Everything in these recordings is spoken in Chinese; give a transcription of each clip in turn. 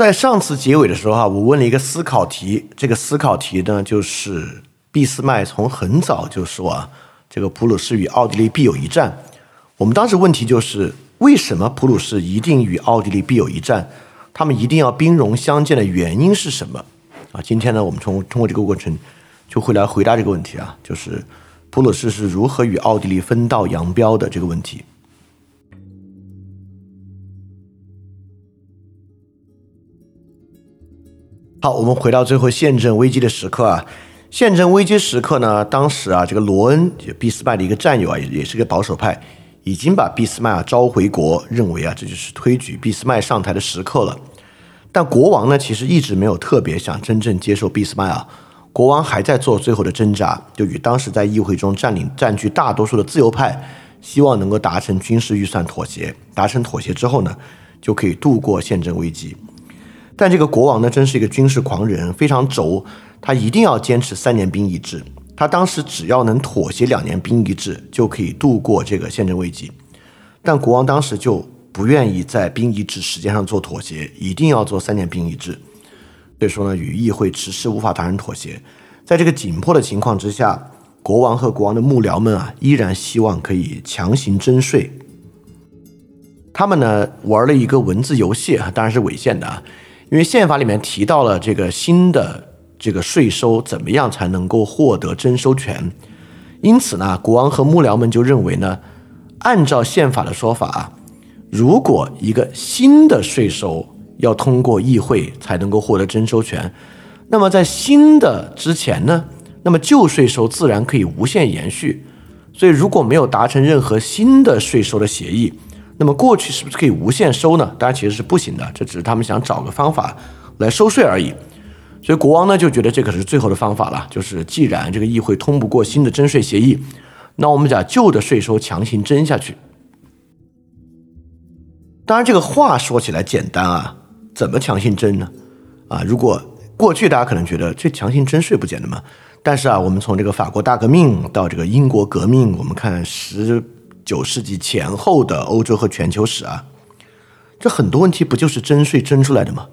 在上次结尾的时候啊，我问了一个思考题，这个思考题呢，就是俾斯麦从很早就说啊，这个普鲁士与奥地利必有一战。我们当时问题就是，为什么普鲁士一定与奥地利必有一战？他们一定要兵戎相见的原因是什么？啊，今天呢，我们从通过这个过程就会来回答这个问题啊，就是普鲁士是如何与奥地利分道扬镳的这个问题。好，我们回到最后宪政危机的时刻啊。宪政危机时刻呢，当时啊，这个罗恩就俾斯麦的一个战友啊，也也是个保守派，已经把俾斯麦啊召回国，认为啊这就是推举俾斯麦上台的时刻了。但国王呢，其实一直没有特别想真正接受俾斯麦啊。国王还在做最后的挣扎，就与当时在议会中占领占据大多数的自由派，希望能够达成军事预算妥协。达成妥协之后呢，就可以度过宪政危机。但这个国王呢，真是一个军事狂人，非常轴。他一定要坚持三年兵役制。他当时只要能妥协两年兵役制，就可以度过这个宪政危机。但国王当时就不愿意在兵役制时间上做妥协，一定要做三年兵役制。所以说呢，与议会迟迟无法达成妥协。在这个紧迫的情况之下，国王和国王的幕僚们啊，依然希望可以强行征税。他们呢，玩了一个文字游戏啊，当然是违宪的啊。因为宪法里面提到了这个新的这个税收怎么样才能够获得征收权，因此呢，国王和幕僚们就认为呢，按照宪法的说法啊，如果一个新的税收要通过议会才能够获得征收权，那么在新的之前呢，那么旧税收自然可以无限延续，所以如果没有达成任何新的税收的协议。那么过去是不是可以无限收呢？当然其实是不行的，这只是他们想找个方法来收税而已。所以国王呢就觉得这可是最后的方法了，就是既然这个议会通不过新的征税协议，那我们把旧的税收强行征下去。当然这个话说起来简单啊，怎么强行征呢？啊，如果过去大家可能觉得这强行征税不简单吗？但是啊，我们从这个法国大革命到这个英国革命，我们看十。九世纪前后的欧洲和全球史啊，这很多问题不就是征税征出来的吗？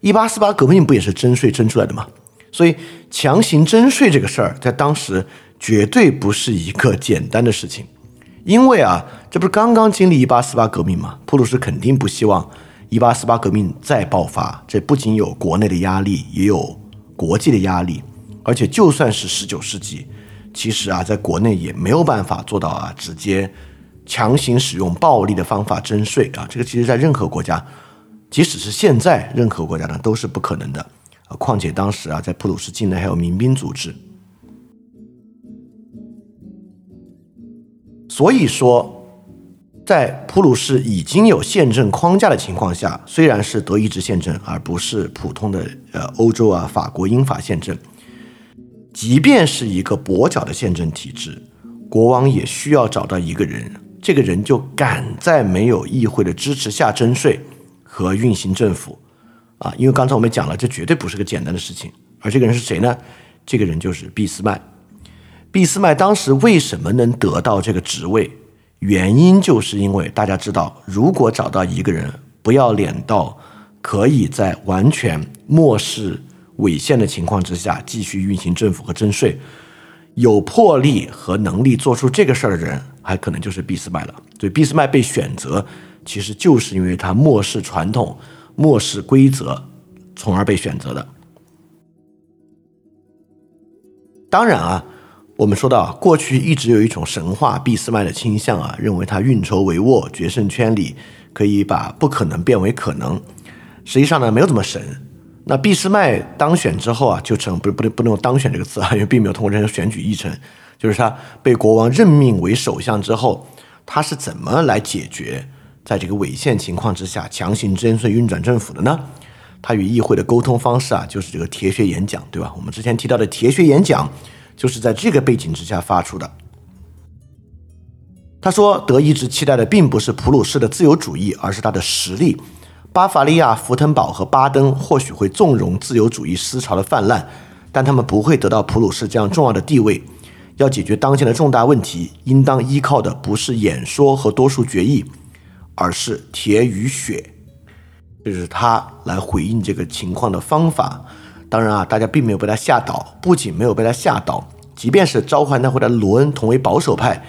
一八四八革命不也是征税征出来的吗？所以强行征税这个事儿，在当时绝对不是一个简单的事情，因为啊，这不是刚刚经历一八四八革命吗？普鲁士肯定不希望一八四八革命再爆发，这不仅有国内的压力，也有国际的压力，而且就算是十九世纪。其实啊，在国内也没有办法做到啊，直接强行使用暴力的方法征税啊。这个其实，在任何国家，即使是现在，任何国家呢都是不可能的啊。况且当时啊，在普鲁士境内还有民兵组织，所以说，在普鲁士已经有宪政框架的情况下，虽然是德意志宪政，而不是普通的呃欧洲啊法国英法宪政。即便是一个跛脚的宪政体制，国王也需要找到一个人，这个人就敢在没有议会的支持下征税和运行政府，啊，因为刚才我们讲了，这绝对不是个简单的事情。而这个人是谁呢？这个人就是俾斯麦。俾斯麦当时为什么能得到这个职位？原因就是因为大家知道，如果找到一个人不要脸到可以在完全漠视。违宪的情况之下，继续运行政府和征税，有魄力和能力做出这个事儿的人，还可能就是俾斯麦了。所以俾斯麦被选择，其实就是因为他漠视传统、漠视规则，从而被选择的。当然啊，我们说到过去一直有一种神话俾斯麦的倾向啊，认为他运筹帷幄、决胜圈里可以把不可能变为可能。实际上呢，没有这么神。那俾斯麦当选之后啊，就成不不能不能用当选这个词啊，因为并没有通过任何选举议程，就是他被国王任命为首相之后，他是怎么来解决在这个违宪情况之下强行征税运转政府的呢？他与议会的沟通方式啊，就是这个铁血演讲，对吧？我们之前提到的铁血演讲，就是在这个背景之下发出的。他说，德意志期待的并不是普鲁士的自由主义，而是他的实力。巴伐利亚、福腾堡和巴登或许会纵容自由主义思潮的泛滥，但他们不会得到普鲁士这样重要的地位。要解决当前的重大问题，应当依靠的不是演说和多数决议，而是铁与血。这是他来回应这个情况的方法。当然啊，大家并没有被他吓倒，不仅没有被他吓倒，即便是召唤大会的罗恩同为保守派，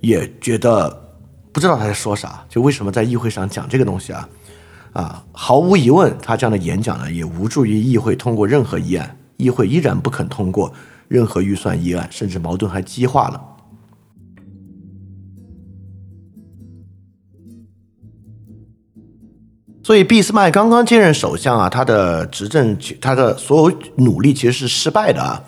也觉得不知道他在说啥，就为什么在议会上讲这个东西啊？啊，毫无疑问，他这样的演讲呢，也无助于议会通过任何议案，议会依然不肯通过任何预算议案，甚至矛盾还激化了。所以，俾斯麦刚刚接任首相啊，他的执政，他的所有努力其实是失败的啊，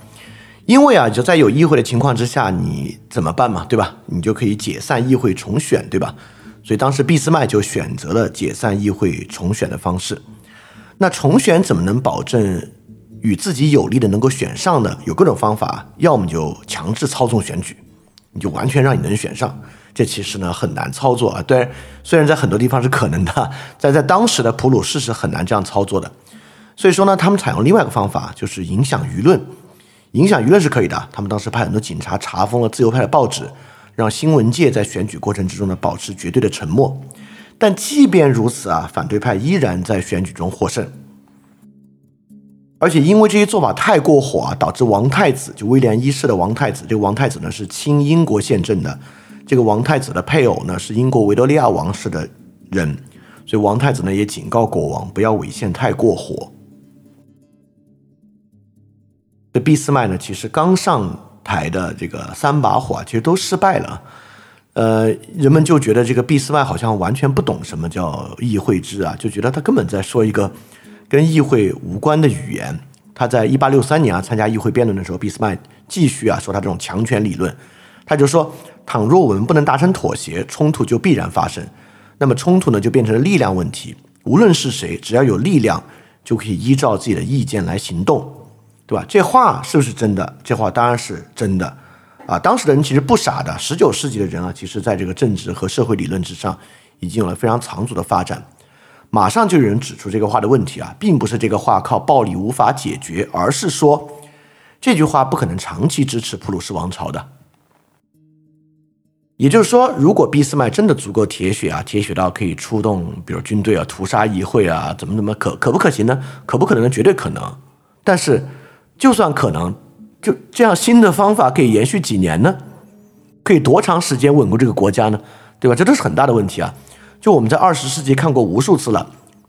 因为啊，就在有议会的情况之下，你怎么办嘛，对吧？你就可以解散议会重选，对吧？所以当时俾斯麦就选择了解散议会重选的方式。那重选怎么能保证与自己有利的能够选上呢？有各种方法，要么就强制操纵选举，你就完全让你能选上。这其实呢很难操作啊，对，虽然在很多地方是可能的，但在当时的普鲁士是很难这样操作的，所以说呢，他们采用另外一个方法，就是影响舆论，影响舆论是可以的。他们当时派很多警察查封了自由派的报纸，让新闻界在选举过程之中呢保持绝对的沉默。但即便如此啊，反对派依然在选举中获胜，而且因为这些做法太过火啊，导致王太子就威廉一世的王太子，这个王太子呢是亲英国宪政的。这个王太子的配偶呢是英国维多利亚王室的人，所以王太子呢也警告国王不要违宪太过火。这俾斯麦呢其实刚上台的这个三把火，其实都失败了。呃，人们就觉得这个俾斯麦好像完全不懂什么叫议会制啊，就觉得他根本在说一个跟议会无关的语言。他在一八六三年啊参加议会辩论的时候，俾斯麦继续啊说他这种强权理论，他就说。倘若我们不能达成妥协，冲突就必然发生。那么冲突呢，就变成了力量问题。无论是谁，只要有力量，就可以依照自己的意见来行动，对吧？这话是不是真的？这话当然是真的啊！当时的人其实不傻的。十九世纪的人啊，其实在这个政治和社会理论之上，已经有了非常长足的发展。马上就有人指出这个话的问题啊，并不是这个话靠暴力无法解决，而是说这句话不可能长期支持普鲁士王朝的。也就是说，如果俾斯麦真的足够铁血啊，铁血到可以出动，比如军队啊，屠杀议会啊，怎么怎么可可不可行呢？可不可能呢？绝对可能。但是，就算可能，就这样新的方法可以延续几年呢？可以多长时间稳固这个国家呢？对吧？这都是很大的问题啊。就我们在二十世纪看过无数次了，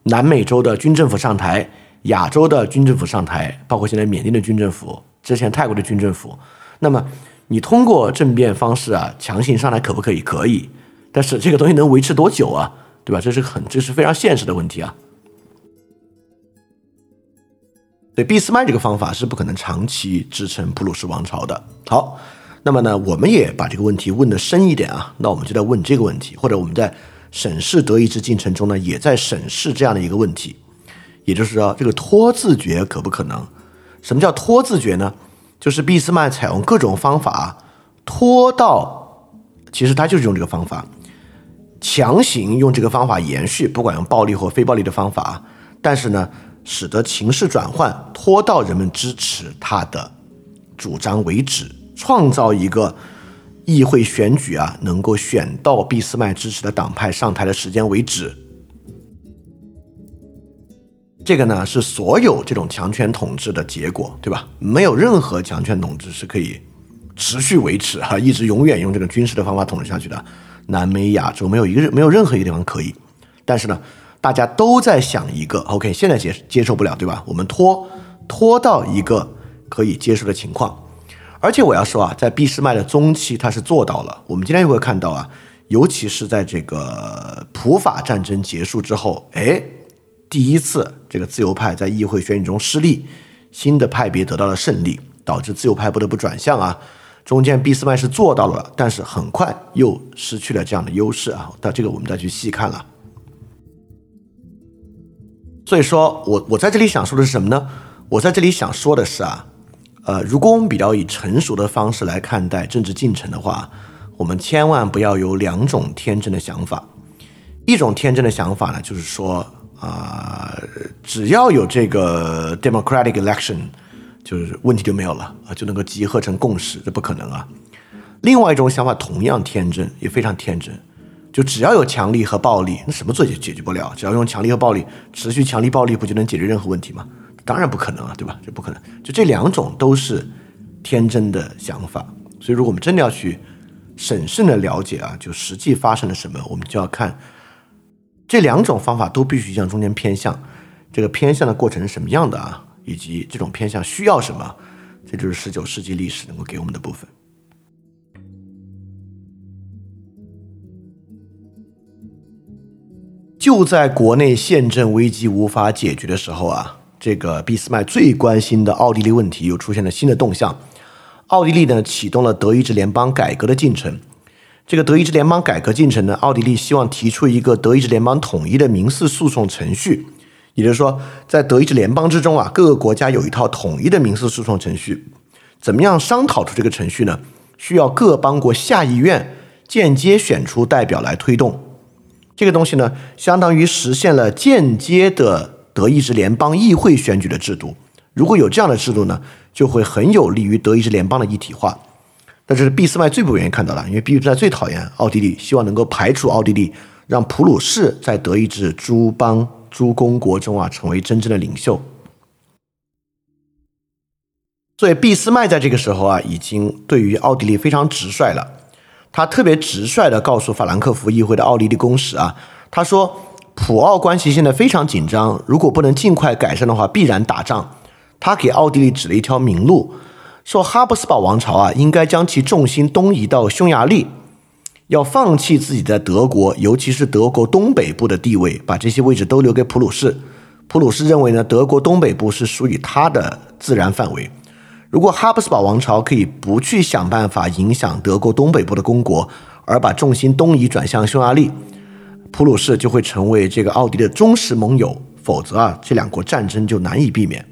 南美洲的军政府上台，亚洲的军政府上台，包括现在缅甸的军政府，之前泰国的军政府，那么。你通过政变方式啊，强行上来可不可以？可以，但是这个东西能维持多久啊？对吧？这是很，这是非常现实的问题啊。对，俾斯麦这个方法是不可能长期支撑普鲁士王朝的。好，那么呢，我们也把这个问题问的深一点啊。那我们就在问这个问题，或者我们在审视德意志进程中呢，也在审视这样的一个问题，也就是说，这个拖字诀可不可能？什么叫拖字诀呢？就是俾斯麦采用各种方法拖到，其实他就是用这个方法，强行用这个方法延续，不管用暴力或非暴力的方法，但是呢，使得情势转换，拖到人们支持他的主张为止，创造一个议会选举啊，能够选到俾斯麦支持的党派上台的时间为止。这个呢是所有这种强权统治的结果，对吧？没有任何强权统治是可以持续维持哈，一直永远用这个军事的方法统治下去的。南美、亚洲没有一个没有任何一个地方可以。但是呢，大家都在想一个 OK，现在接接受不了，对吧？我们拖拖到一个可以接受的情况。而且我要说啊，在俾斯麦的中期，他是做到了。我们今天就会看到啊，尤其是在这个普法战争结束之后，哎。第一次，这个自由派在议会选举中失利，新的派别得到了胜利，导致自由派不得不转向啊。中间俾斯麦是做到了，但是很快又失去了这样的优势啊。但这个我们再去细看了。所以说我我在这里想说的是什么呢？我在这里想说的是啊，呃，如果我们比较以成熟的方式来看待政治进程的话，我们千万不要有两种天真的想法。一种天真的想法呢，就是说。啊，只要有这个 democratic election，就是问题就没有了啊，就能够集合成共识，这不可能啊。另外一种想法同样天真，也非常天真。就只要有强力和暴力，那什么做也解决不了。只要用强力和暴力，持续强力暴力，不就能解决任何问题吗？当然不可能啊，对吧？这不可能。就这两种都是天真的想法。所以，如果我们真的要去审慎的了解啊，就实际发生了什么，我们就要看这两种方法都必须向中间偏向。这个偏向的过程是什么样的啊？以及这种偏向需要什么？这就是十九世纪历史能够给我们的部分。就在国内宪政危机无法解决的时候啊，这个俾斯麦最关心的奥地利问题又出现了新的动向。奥地利呢启动了德意志联邦改革的进程。这个德意志联邦改革进程呢，奥地利希望提出一个德意志联邦统一的民事诉讼程序，也就是说，在德意志联邦之中啊，各个国家有一套统一的民事诉讼程序。怎么样商讨出这个程序呢？需要各邦国下议院间接选出代表来推动。这个东西呢，相当于实现了间接的德意志联邦议会选举的制度。如果有这样的制度呢，就会很有利于德意志联邦的一体化。但这是俾斯麦最不愿意看到的，因为俾斯麦最讨厌奥地利，希望能够排除奥地利，让普鲁士在德意志诸邦诸公国中啊成为真正的领袖。所以俾斯麦在这个时候啊，已经对于奥地利非常直率了。他特别直率地告诉法兰克福议会的奥地利公使啊，他说普奥关系现在非常紧张，如果不能尽快改善的话，必然打仗。他给奥地利指了一条明路，说哈布斯堡王朝啊，应该将其重心东移到匈牙利，要放弃自己在德国，尤其是德国东北部的地位，把这些位置都留给普鲁士。普鲁士认为呢，德国东北部是属于他的自然范围。如果哈布斯堡王朝可以不去想办法影响德国东北部的公国，而把重心东移转向匈牙利，普鲁士就会成为这个奥地利的忠实盟友。否则啊，这两国战争就难以避免。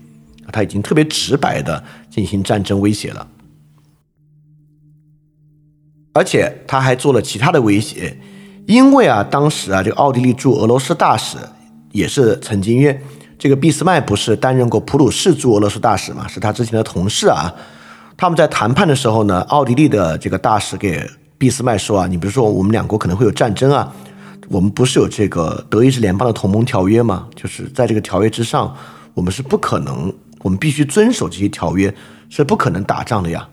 他已经特别直白的进行战争威胁了，而且他还做了其他的威胁，因为啊，当时啊，这个奥地利驻俄罗斯大使也是曾经因为。这个俾斯麦不是担任过普鲁士驻俄罗斯大使嘛？是他之前的同事啊。他们在谈判的时候呢，奥地利的这个大使给俾斯麦说啊：“你比如说我们两国可能会有战争啊，我们不是有这个德意志联邦的同盟条约吗？就是在这个条约之上，我们是不可能，我们必须遵守这些条约，是不可能打仗的呀。”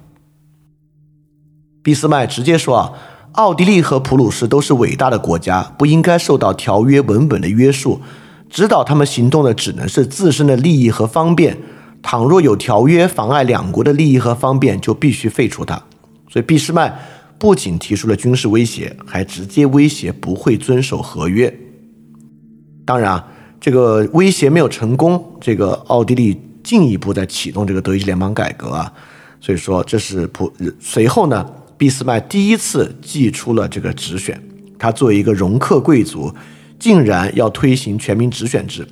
俾斯麦直接说啊：“奥地利和普鲁士都是伟大的国家，不应该受到条约文本的约束。”指导他们行动的只能是自身的利益和方便。倘若有条约妨碍两国的利益和方便，就必须废除它。所以，俾斯麦不仅提出了军事威胁，还直接威胁不会遵守合约。当然啊，这个威胁没有成功，这个奥地利进一步在启动这个德意志联邦改革啊。所以说，这是普随后呢，俾斯麦第一次祭出了这个直选。他作为一个容克贵族。竟然要推行全民直选制，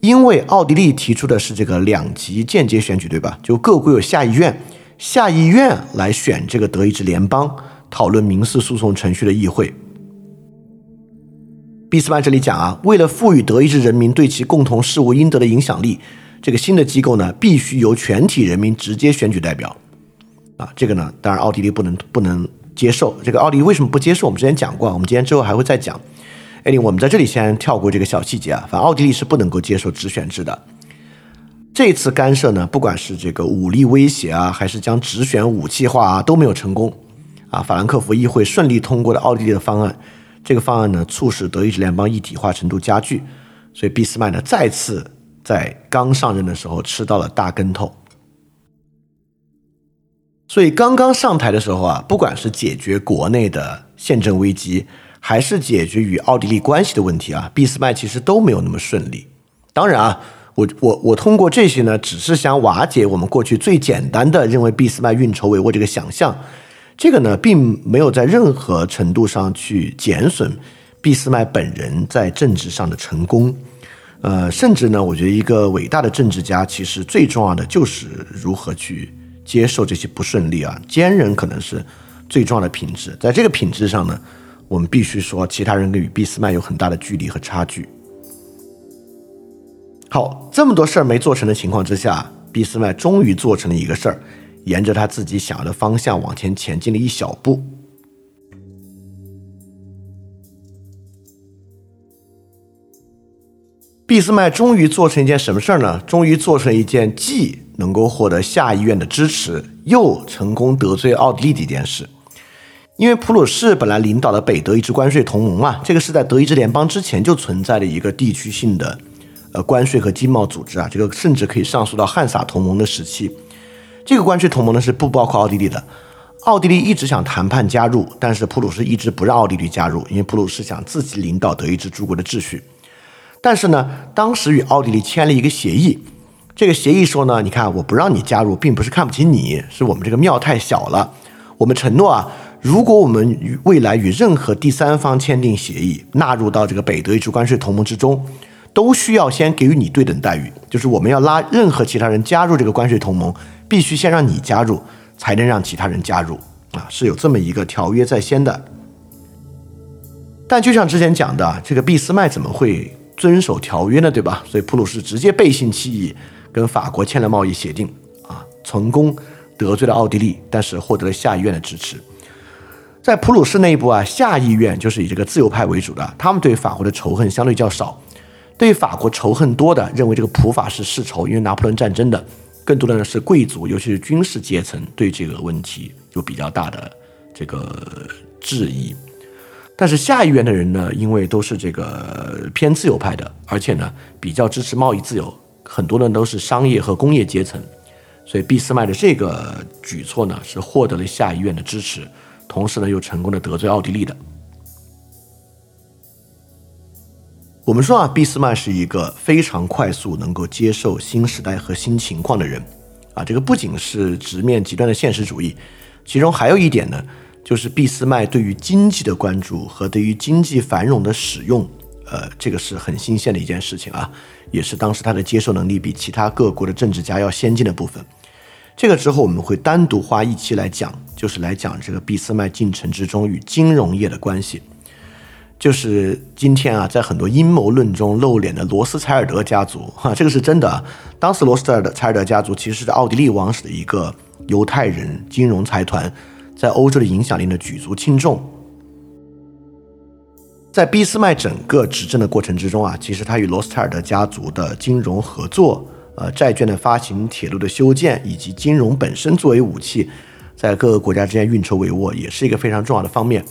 因为奥地利提出的是这个两级间接选举，对吧？就各国有下议院，下议院来选这个德意志联邦讨论民事诉讼程序的议会。俾斯麦这里讲啊，为了赋予德意志人民对其共同事务应得的影响力，这个新的机构呢，必须由全体人民直接选举代表。啊，这个呢，当然奥地利不能不能接受。这个奥地利为什么不接受？我们之前讲过，我们今天之后还会再讲。哎，我们在这里先跳过这个小细节啊。反正奥地利是不能够接受直选制的。这次干涉呢，不管是这个武力威胁啊，还是将直选武器化啊，都没有成功。啊，法兰克福议会顺利通过了奥地利的方案。这个方案呢，促使德意志联邦一体化程度加剧。所以俾斯麦呢，再次在刚上任的时候吃到了大跟头。所以刚刚上台的时候啊，不管是解决国内的宪政危机，还是解决与奥地利关系的问题啊，俾斯麦其实都没有那么顺利。当然啊，我我我通过这些呢，只是想瓦解我们过去最简单的认为俾斯麦运筹帷幄这个想象。这个呢，并没有在任何程度上去减损俾斯麦本人在政治上的成功。呃，甚至呢，我觉得一个伟大的政治家，其实最重要的就是如何去接受这些不顺利啊。坚韧可能是最重要的品质，在这个品质上呢。我们必须说其他人跟与俾斯麦有很大的距离和差距。好这么多事儿没做成的情况之下俾斯麦终于做成了一个事儿沿着他自己想要的方向往前前进了一小步。俾斯麦终于做成一件什么事儿呢？终于做成一件既能够获得下议院的支持又成功得罪奥地利的一件事。因为普鲁士本来领导的北德意志关税同盟嘛，这个是在德意志联邦之前就存在的一个地区性的呃关税和经贸组织啊，这个甚至可以上溯到汉萨同盟的时期。这个关税同盟呢是不包括奥地利的，奥地利一直想谈判加入，但是普鲁士一直不让奥地利加入，因为普鲁士想自己领导德意志诸国的秩序。但是呢，当时与奥地利签了一个协议，这个协议说呢，你看我不让你加入，并不是看不起你，是我们这个庙太小了，我们承诺啊。如果我们与未来与任何第三方签订协议，纳入到这个北德意志关税同盟之中，都需要先给予你对等待遇。就是我们要拉任何其他人加入这个关税同盟，必须先让你加入，才能让其他人加入。啊，是有这么一个条约在先的。但就像之前讲的，这个俾斯麦怎么会遵守条约呢？对吧？所以普鲁士直接背信弃义，跟法国签了贸易协定，啊，成功得罪了奥地利，但是获得了下议院的支持。在普鲁士内部啊，下议院就是以这个自由派为主的，他们对法国的仇恨相对较少，对法国仇恨多的，认为这个普法是世仇，因为拿破仑战争的，更多的呢是贵族，尤其是军事阶层对这个问题有比较大的这个质疑。但是下议院的人呢，因为都是这个偏自由派的，而且呢比较支持贸易自由，很多人都是商业和工业阶层，所以俾斯麦的这个举措呢是获得了下议院的支持。同时呢，又成功的得罪奥地利的。我们说啊，俾斯麦是一个非常快速能够接受新时代和新情况的人啊。这个不仅是直面极端的现实主义，其中还有一点呢，就是俾斯麦对于经济的关注和对于经济繁荣的使用，呃，这个是很新鲜的一件事情啊，也是当时他的接受能力比其他各国的政治家要先进的部分。这个之后我们会单独花一期来讲，就是来讲这个俾斯麦进程之中与金融业的关系。就是今天啊，在很多阴谋论中露脸的罗斯柴尔德家族，哈，这个是真的。当时罗斯柴尔德柴尔德家族其实是奥地利王室的一个犹太人金融财团，在欧洲的影响力呢举足轻重。在俾斯麦整个执政的过程之中啊，其实他与罗斯柴尔德家族的金融合作。呃，债券的发行、铁路的修建以及金融本身作为武器，在各个国家之间运筹帷幄，也是一个非常重要的方面。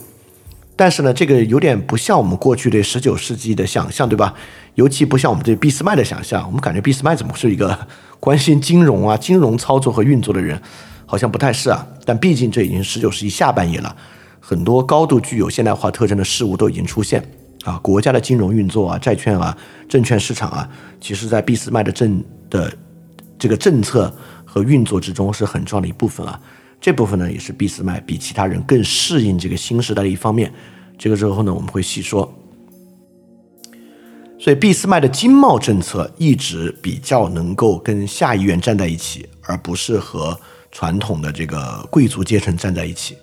但是呢，这个有点不像我们过去对十九世纪的想象，对吧？尤其不像我们对俾斯麦的想象。我们感觉俾斯麦怎么是一个 关心金融啊、金融操作和运作的人？好像不太是啊。但毕竟这已经十九世纪下半叶了，很多高度具有现代化特征的事物都已经出现啊。国家的金融运作啊、债券啊、证券市场啊，其实在俾斯麦的政的这个政策和运作之中是很重要的一部分啊，这部分呢也是俾斯麦比其他人更适应这个新时代的一方面。这个之后呢我们会细说。所以俾斯麦的经贸政策一直比较能够跟下议院站在一起，而不是和传统的这个贵族阶层站在一起。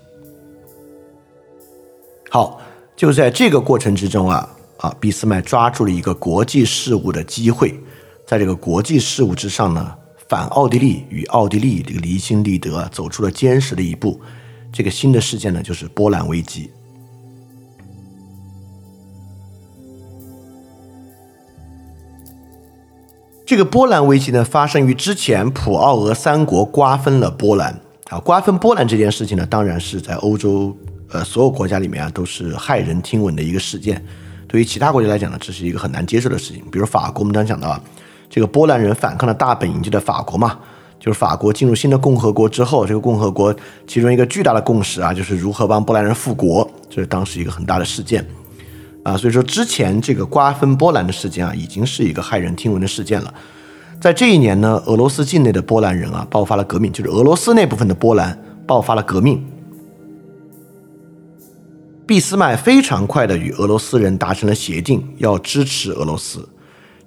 好，就在这个过程之中啊啊，俾斯麦抓住了一个国际事务的机会。在这个国际事务之上呢，反奥地利与奥地利这个离心力得走出了坚实的一步。这个新的事件呢，就是波兰危机。这个波兰危机呢，发生于之前，普奥俄三国瓜分了波兰啊。瓜分波兰这件事情呢，当然是在欧洲呃所有国家里面啊，都是骇人听闻的一个事件。对于其他国家来讲呢，这是一个很难接受的事情。比如法国，我们刚讲到啊。这个波兰人反抗的大本营就在法国嘛，就是法国进入新的共和国之后，这个共和国其中一个巨大的共识啊，就是如何帮波兰人复国，这是当时一个很大的事件啊。所以说之前这个瓜分波兰的事件啊，已经是一个骇人听闻的事件了。在这一年呢，俄罗斯境内的波兰人啊，爆发了革命，就是俄罗斯那部分的波兰爆发了革命。俾斯麦非常快的与俄罗斯人达成了协定，要支持俄罗斯。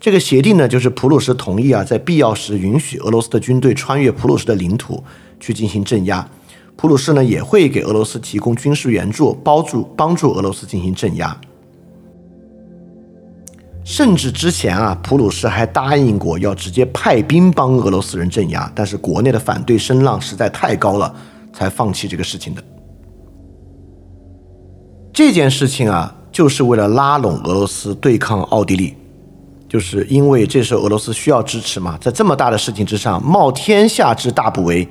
这个协定呢，就是普鲁士同意啊，在必要时允许俄罗斯的军队穿越普鲁士的领土去进行镇压，普鲁士呢也会给俄罗斯提供军事援助，帮助帮助俄罗斯进行镇压。甚至之前啊，普鲁士还答应过要直接派兵帮俄罗斯人镇压，但是国内的反对声浪实在太高了，才放弃这个事情的。这件事情啊，就是为了拉拢俄罗斯对抗奥地利。就是因为这时候俄罗斯需要支持嘛，在这么大的事情之上，冒天下之大不韪，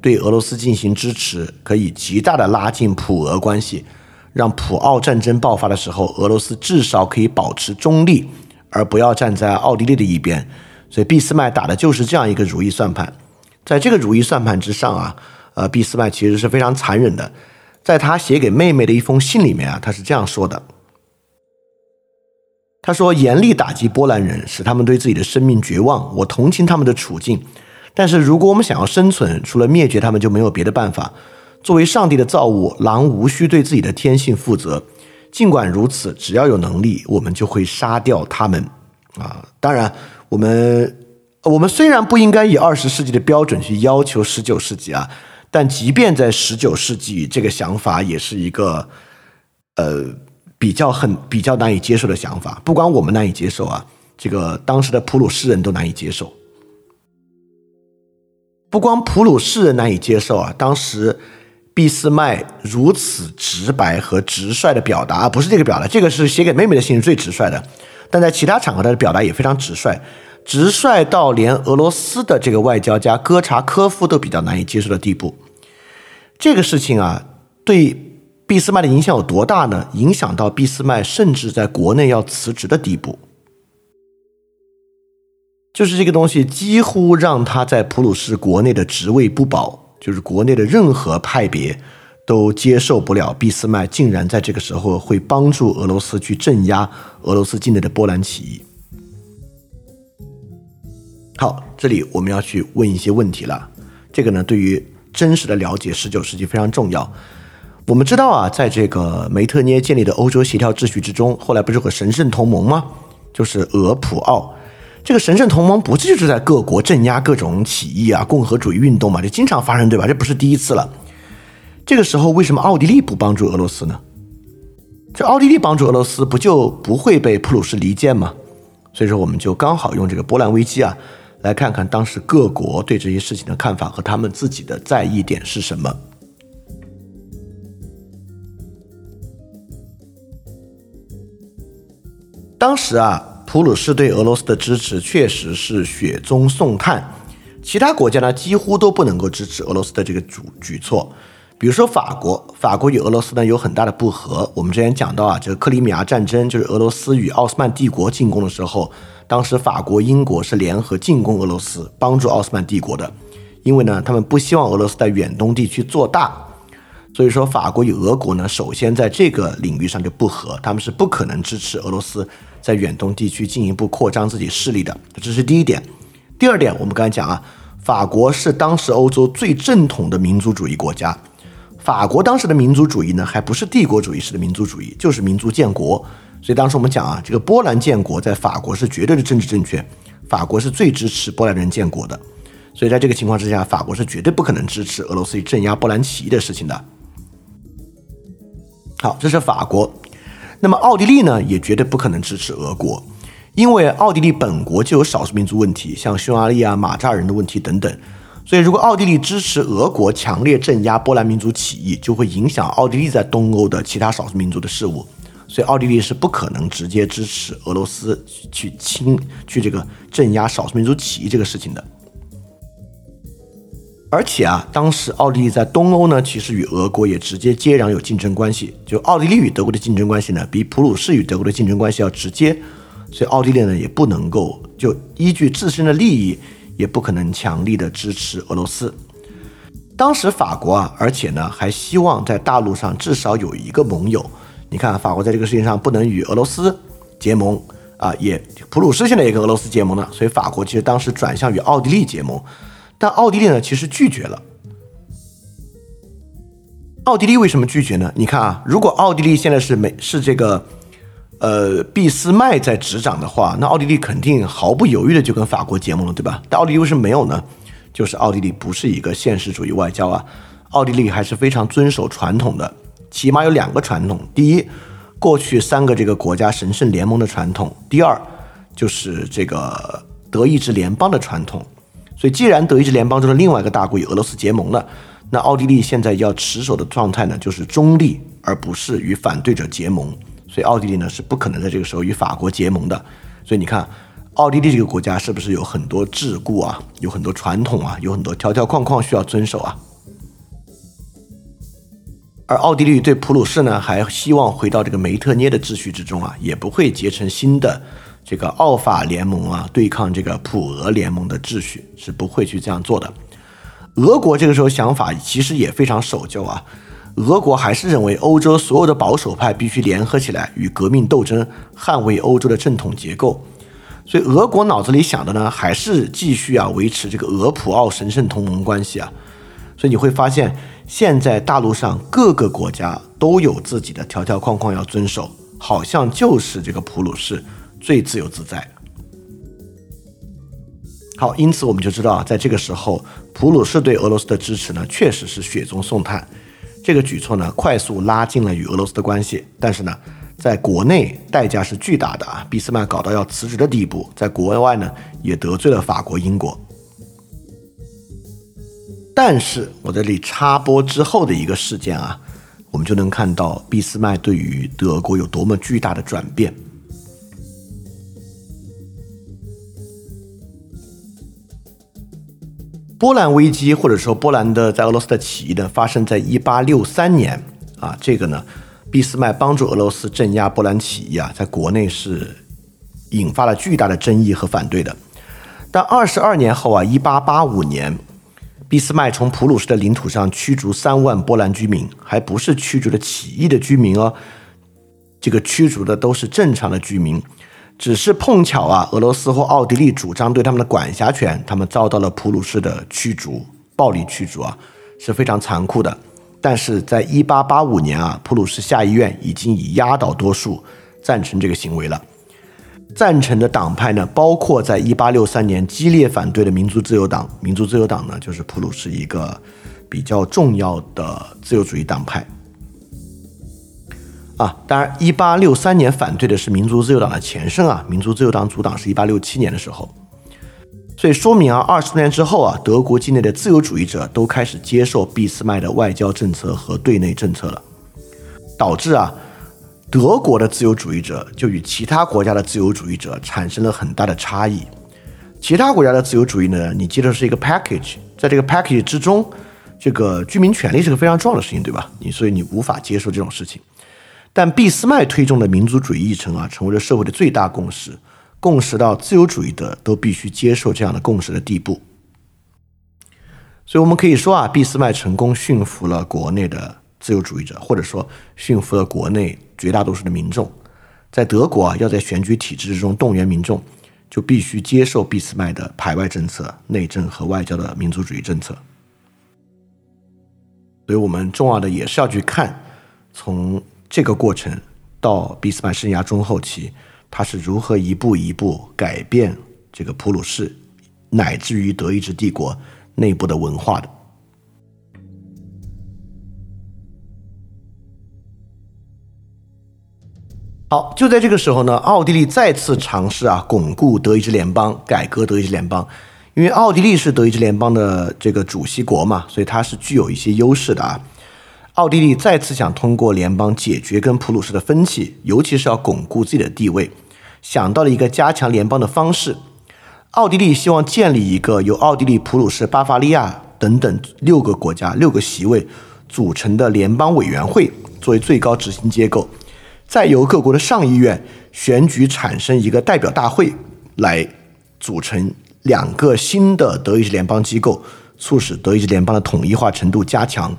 对俄罗斯进行支持，可以极大的拉近普俄关系，让普奥战争爆发的时候，俄罗斯至少可以保持中立，而不要站在奥地利的一边。所以俾斯麦打的就是这样一个如意算盘。在这个如意算盘之上啊，呃，俾斯麦其实是非常残忍的。在他写给妹妹的一封信里面啊，他是这样说的。他说：“严厉打击波兰人，使他们对自己的生命绝望。我同情他们的处境，但是如果我们想要生存，除了灭绝他们，就没有别的办法。作为上帝的造物，狼无需对自己的天性负责。尽管如此，只要有能力，我们就会杀掉他们。啊，当然，我们我们虽然不应该以二十世纪的标准去要求十九世纪啊，但即便在十九世纪，这个想法也是一个，呃。”比较很比较难以接受的想法，不光我们难以接受啊，这个当时的普鲁士人都难以接受。不光普鲁士人难以接受啊，当时俾斯麦如此直白和直率的表达，不是这个表达，这个是写给妹妹的信是最直率的，但在其他场合他的表达也非常直率，直率到连俄罗斯的这个外交家戈查科夫都比较难以接受的地步。这个事情啊，对。俾斯麦的影响有多大呢？影响到俾斯麦甚至在国内要辞职的地步，就是这个东西几乎让他在普鲁士国内的职位不保，就是国内的任何派别都接受不了俾斯麦竟然在这个时候会帮助俄罗斯去镇压俄罗斯境内的波兰起义。好，这里我们要去问一些问题了，这个呢对于真实的了解十九世纪非常重要。我们知道啊，在这个梅特涅建立的欧洲协调秩序之中，后来不是有个神圣同盟吗？就是俄普奥。这个神圣同盟不就是在各国镇压各种起义啊、共和主义运动嘛？这经常发生，对吧？这不是第一次了。这个时候，为什么奥地利不帮助俄罗斯呢？这奥地利帮助俄罗斯，不就不会被普鲁士离间吗？所以说，我们就刚好用这个波兰危机啊，来看看当时各国对这些事情的看法和他们自己的在意点是什么。当时啊，普鲁士对俄罗斯的支持确实是雪中送炭，其他国家呢几乎都不能够支持俄罗斯的这个举举措。比如说法国，法国与俄罗斯呢有很大的不和。我们之前讲到啊，这个克里米亚战争就是俄罗斯与奥斯曼帝国进攻的时候，当时法国、英国是联合进攻俄罗斯，帮助奥斯曼帝国的，因为呢他们不希望俄罗斯在远东地区做大。所以说，法国与俄国呢，首先在这个领域上就不和，他们是不可能支持俄罗斯在远东地区进一步扩张自己势力的。这是第一点。第二点，我们刚才讲啊，法国是当时欧洲最正统的民族主义国家。法国当时的民族主义呢，还不是帝国主义式的民族主义，就是民族建国。所以当时我们讲啊，这个波兰建国在法国是绝对的政治正确，法国是最支持波兰人建国的。所以在这个情况之下，法国是绝对不可能支持俄罗斯镇压波兰起义的事情的。好，这是法国。那么奥地利呢，也绝对不可能支持俄国，因为奥地利本国就有少数民族问题，像匈牙利啊、马扎人的问题等等。所以，如果奥地利支持俄国强烈镇压波兰民族起义，就会影响奥地利在东欧的其他少数民族的事务。所以，奥地利是不可能直接支持俄罗斯去侵去这个镇压少数民族起义这个事情的。而且啊，当时奥地利在东欧呢，其实与俄国也直接接壤有竞争关系。就奥地利与德国的竞争关系呢，比普鲁士与德国的竞争关系要直接，所以奥地利呢也不能够就依据自身的利益，也不可能强力的支持俄罗斯。当时法国啊，而且呢还希望在大陆上至少有一个盟友。你看，法国在这个事情上不能与俄罗斯结盟啊，也普鲁士现在也跟俄罗斯结盟了，所以法国其实当时转向与奥地利结盟。但奥地利呢，其实拒绝了。奥地利为什么拒绝呢？你看啊，如果奥地利现在是美是这个，呃，俾斯麦在执掌的话，那奥地利肯定毫不犹豫的就跟法国结盟了，对吧？但奥地利为什么没有呢？就是奥地利不是一个现实主义外交啊，奥地利还是非常遵守传统的，起码有两个传统：第一，过去三个这个国家神圣联盟的传统；第二，就是这个德意志联邦的传统。所以，既然德意志联邦中的另外一个大国与俄罗斯结盟了，那奥地利现在要持守的状态呢，就是中立，而不是与反对者结盟。所以，奥地利呢是不可能在这个时候与法国结盟的。所以，你看，奥地利这个国家是不是有很多桎梏啊，有很多传统啊，有很多条条框框需要遵守啊？而奥地利对普鲁士呢，还希望回到这个梅特涅的秩序之中啊，也不会结成新的这个奥法联盟啊，对抗这个普俄联盟的秩序，是不会去这样做的。俄国这个时候想法其实也非常守旧啊，俄国还是认为欧洲所有的保守派必须联合起来与革命斗争，捍卫欧洲的正统结构。所以俄国脑子里想的呢，还是继续啊维持这个俄普奥神圣同盟关系啊。所以你会发现。现在大陆上各个国家都有自己的条条框框要遵守，好像就是这个普鲁士最自由自在。好，因此我们就知道啊，在这个时候，普鲁士对俄罗斯的支持呢，确实是雪中送炭。这个举措呢，快速拉近了与俄罗斯的关系，但是呢，在国内代价是巨大的啊！俾斯麦搞到要辞职的地步，在国外呢，也得罪了法国、英国。但是我这里插播之后的一个事件啊，我们就能看到俾斯麦对于德国有多么巨大的转变。波兰危机或者说波兰的在俄罗斯的起义呢，发生在一八六三年啊，这个呢，俾斯麦帮助俄罗斯镇压波兰起义啊，在国内是引发了巨大的争议和反对的。但二十二年后啊，一八八五年。俾斯麦从普鲁士的领土上驱逐三万波兰居民，还不是驱逐的起义的居民哦，这个驱逐的都是正常的居民，只是碰巧啊，俄罗斯或奥地利主张对他们的管辖权，他们遭到了普鲁士的驱逐，暴力驱逐啊，是非常残酷的。但是在一八八五年啊，普鲁士下议院已经以压倒多数赞成这个行为了。赞成的党派呢，包括在一八六三年激烈反对的民族自由党。民族自由党呢，就是普鲁士一个比较重要的自由主义党派。啊，当然，一八六三年反对的是民族自由党的前身啊，民族自由党主党是一八六七年的时候。所以说明啊，二十多年之后啊，德国境内的自由主义者都开始接受俾斯麦的外交政策和对内政策了，导致啊。德国的自由主义者就与其他国家的自由主义者产生了很大的差异。其他国家的自由主义呢，你记得是一个 package，在这个 package 之中，这个居民权利是个非常重要的事情，对吧？你所以你无法接受这种事情。但俾斯麦推动的民族主义议程啊，成为了社会的最大共识，共识到自由主义的都必须接受这样的共识的地步。所以我们可以说啊，俾斯麦成功驯服了国内的自由主义者，或者说驯服了国内。绝大多数的民众，在德国啊，要在选举体制之中动员民众，就必须接受俾斯麦的排外政策、内政和外交的民族主义政策。所以，我们重要的也是要去看，从这个过程到俾斯麦生涯中后期，他是如何一步一步改变这个普鲁士，乃至于德意志帝国内部的文化的。好，就在这个时候呢，奥地利再次尝试啊巩固德意志联邦，改革德意志联邦。因为奥地利是德意志联邦的这个主席国嘛，所以它是具有一些优势的啊。奥地利再次想通过联邦解决跟普鲁士的分歧，尤其是要巩固自己的地位，想到了一个加强联邦的方式。奥地利希望建立一个由奥地利、普鲁士、巴伐利亚等等六个国家六个席位组成的联邦委员会，作为最高执行机构。再由各国的上议院选举产生一个代表大会，来组成两个新的德意志联邦机构，促使德意志联邦的统一化程度加强。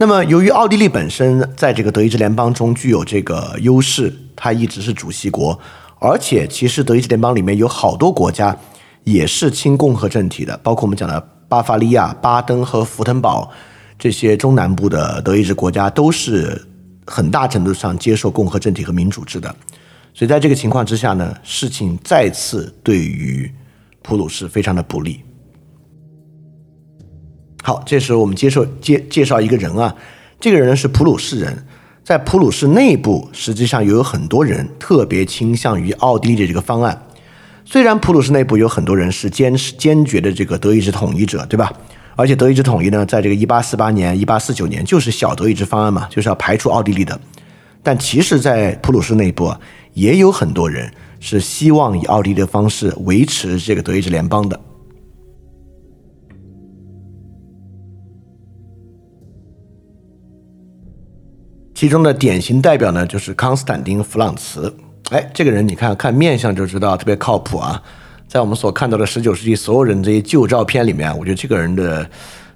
那么，由于奥地利本身在这个德意志联邦中具有这个优势，它一直是主席国，而且其实德意志联邦里面有好多国家也是亲共和政体的，包括我们讲的巴伐利亚、巴登和福腾堡。这些中南部的德意志国家都是很大程度上接受共和政体和民主制的，所以在这个情况之下呢，事情再次对于普鲁士非常的不利。好，这时候我们接受介介绍一个人啊，这个人是普鲁士人，在普鲁士内部实际上也有很多人特别倾向于奥地利的这个方案，虽然普鲁士内部有很多人是坚持坚决的这个德意志统一者，对吧？而且德意志统一呢，在这个一八四八年、一八四九年就是小德意志方案嘛，就是要排除奥地利的。但其实，在普鲁士内部啊，也有很多人是希望以奥地利的方式维持这个德意志联邦的。其中的典型代表呢，就是康斯坦丁·弗朗茨。哎，这个人你看看面相就知道特别靠谱啊。在我们所看到的十九世纪所有人这些旧照片里面，我觉得这个人的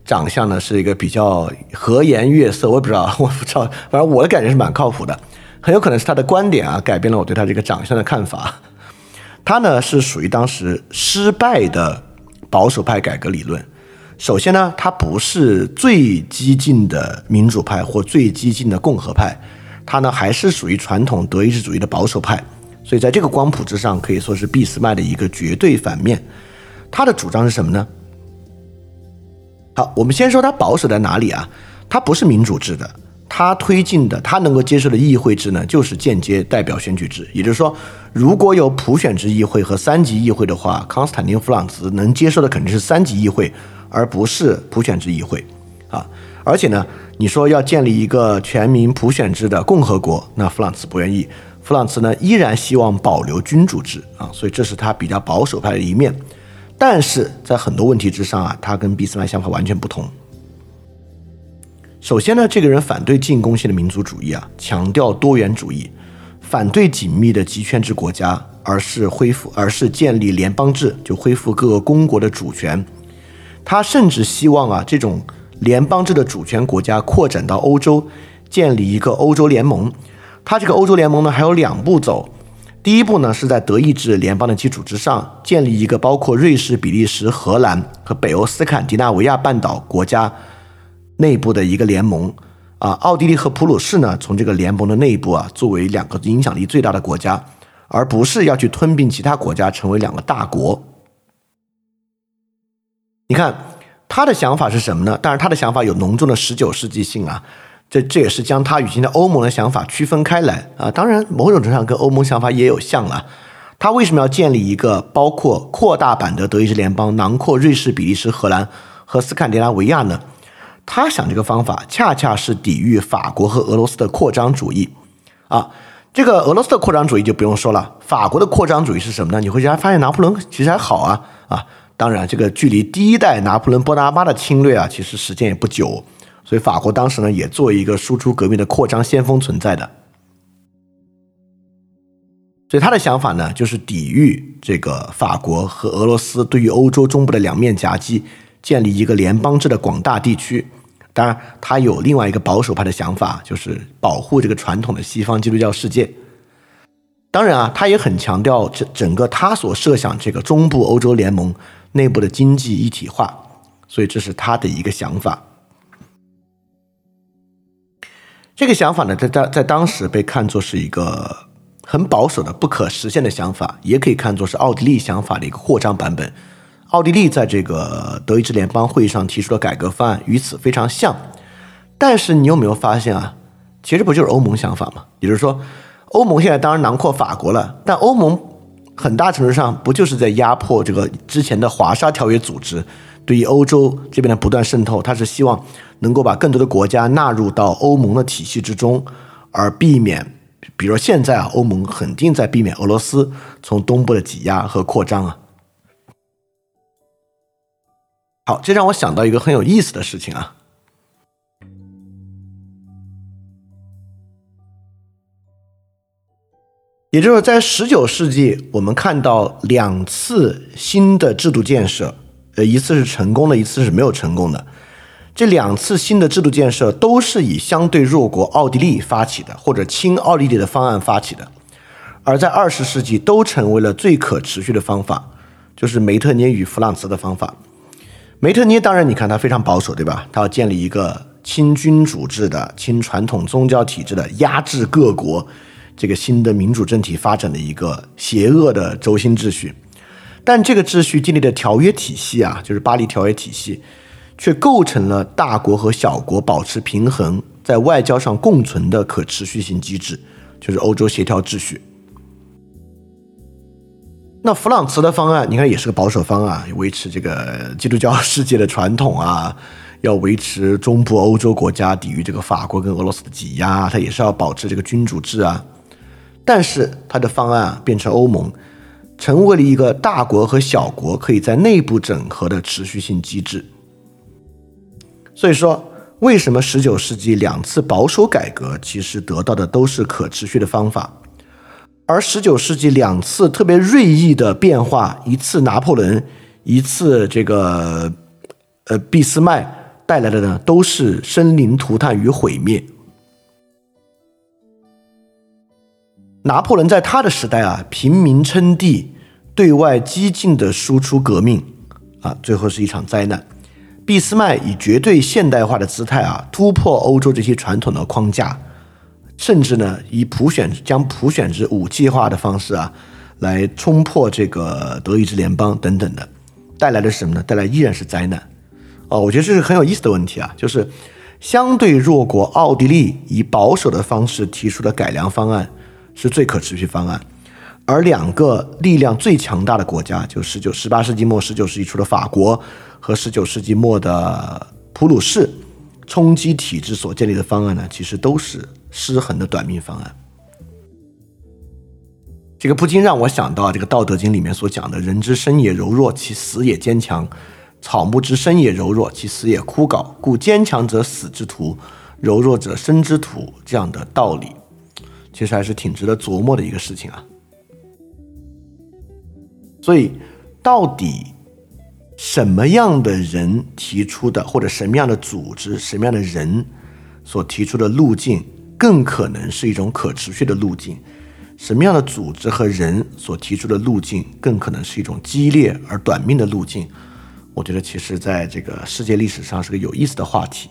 长相呢是一个比较和颜悦色。我也不知道，我不知道，反正我的感觉是蛮靠谱的。很有可能是他的观点啊，改变了我对他这个长相的看法。他呢是属于当时失败的保守派改革理论。首先呢，他不是最激进的民主派或最激进的共和派，他呢还是属于传统德意志主义的保守派，所以在这个光谱之上，可以说是俾斯麦的一个绝对反面。他的主张是什么呢？好，我们先说他保守在哪里啊？他不是民主制的，他推进的，他能够接受的议会制呢，就是间接代表选举制。也就是说，如果有普选制议会和三级议会的话，康斯坦丁·弗朗茨能接受的肯定是三级议会。而不是普选制议会，啊，而且呢，你说要建立一个全民普选制的共和国，那弗朗茨不愿意。弗朗茨呢，依然希望保留君主制啊，所以这是他比较保守派的一面。但是在很多问题之上啊，他跟俾斯麦想法完全不同。首先呢，这个人反对进攻性的民族主义啊，强调多元主义，反对紧密的集权制国家，而是恢复，而是建立联邦制，就恢复各个公国的主权。他甚至希望啊，这种联邦制的主权国家扩展到欧洲，建立一个欧洲联盟。他这个欧洲联盟呢，还有两步走。第一步呢，是在德意志联邦的基础之上，建立一个包括瑞士、比利时、荷兰和北欧斯堪的纳维亚半岛国家内部的一个联盟。啊，奥地利和普鲁士呢，从这个联盟的内部啊，作为两个影响力最大的国家，而不是要去吞并其他国家，成为两个大国。你看他的想法是什么呢？当然，他的想法有浓重的十九世纪性啊，这这也是将他与现在欧盟的想法区分开来啊。当然，某种程度上跟欧盟想法也有像了。他为什么要建立一个包括扩大版的德意志联邦，囊括瑞士、比利时、荷兰和斯堪的纳维亚呢？他想这个方法恰恰是抵御法国和俄罗斯的扩张主义啊。这个俄罗斯的扩张主义就不用说了，法国的扩张主义是什么呢？你会发现拿破仑其实还好啊啊。当然，这个距离第一代拿破仑波拿巴的侵略啊，其实时间也不久，所以法国当时呢也作为一个输出革命的扩张先锋存在的。所以他的想法呢，就是抵御这个法国和俄罗斯对于欧洲中部的两面夹击，建立一个联邦制的广大地区。当然，他有另外一个保守派的想法，就是保护这个传统的西方基督教世界。当然啊，他也很强调整整个他所设想这个中部欧洲联盟。内部的经济一体化，所以这是他的一个想法。这个想法呢，在在在当时被看作是一个很保守的、不可实现的想法，也可以看作是奥地利想法的一个扩张版本。奥地利在这个德意志联邦会议上提出的改革方案与此非常像。但是你有没有发现啊？其实不就是欧盟想法吗？也就是说，欧盟现在当然囊括法国了，但欧盟。很大程度上不就是在压迫这个之前的华沙条约组织对于欧洲这边的不断渗透？他是希望能够把更多的国家纳入到欧盟的体系之中，而避免，比如现在啊，欧盟肯定在避免俄罗斯从东部的挤压和扩张啊。好，这让我想到一个很有意思的事情啊。也就是在十九世纪，我们看到两次新的制度建设，呃，一次是成功的，一次是没有成功的。这两次新的制度建设都是以相对弱国奥地利发起的，或者亲奥地利的方案发起的。而在二十世纪，都成为了最可持续的方法，就是梅特涅与弗朗茨的方法。梅特涅当然，你看他非常保守，对吧？他要建立一个亲君主制的、亲传统宗教体制的，压制各国。这个新的民主政体发展的一个邪恶的轴心秩序，但这个秩序建立的条约体系啊，就是巴黎条约体系，却构成了大国和小国保持平衡，在外交上共存的可持续性机制，就是欧洲协调秩序。那弗朗茨的方案，你看也是个保守方案，维持这个基督教世界的传统啊，要维持中部欧洲国家抵御这个法国跟俄罗斯的挤压，他也是要保持这个君主制啊。但是他的方案啊变成欧盟，成为了一个大国和小国可以在内部整合的持续性机制。所以说，为什么十九世纪两次保守改革其实得到的都是可持续的方法，而十九世纪两次特别锐意的变化，一次拿破仑，一次这个呃俾斯麦。带来的呢，都是生灵涂炭与毁灭。拿破仑在他的时代啊，平民称帝，对外激进的输出革命，啊，最后是一场灾难。俾斯麦以绝对现代化的姿态啊，突破欧洲这些传统的框架，甚至呢，以普选将普选制武器化的方式啊，来冲破这个德意志联邦等等的，带来的是什么呢？带来依然是灾难。哦，我觉得这是很有意思的问题啊，就是相对弱国奥地利以保守的方式提出的改良方案是最可持续方案，而两个力量最强大的国家，就十九、十八世纪末、十九世纪初的法国和十九世纪末的普鲁士冲击体制所建立的方案呢，其实都是失衡的短命方案。这个不禁让我想到这个《道德经》里面所讲的“人之生也柔弱，其死也坚强”。草木之生也柔弱，其死也枯槁。故坚强者死之徒，柔弱者生之徒。这样的道理，其实还是挺值得琢磨的一个事情啊。所以，到底什么样的人提出的，或者什么样的组织、什么样的人所提出的路径，更可能是一种可持续的路径？什么样的组织和人所提出的路径，更可能是一种激烈而短命的路径？我觉得其实，在这个世界历史上是个有意思的话题。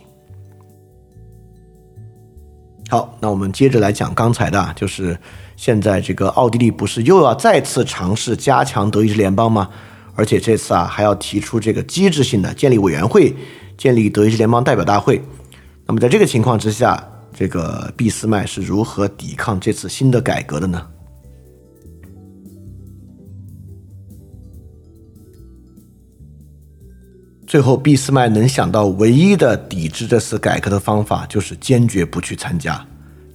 好，那我们接着来讲刚才的，就是现在这个奥地利不是又要再次尝试加强德意志联邦吗？而且这次啊，还要提出这个机制性的建立委员会，建立德意志联邦代表大会。那么在这个情况之下，这个俾斯麦是如何抵抗这次新的改革的呢？最后，俾斯麦能想到唯一的抵制这次改革的方法，就是坚决不去参加，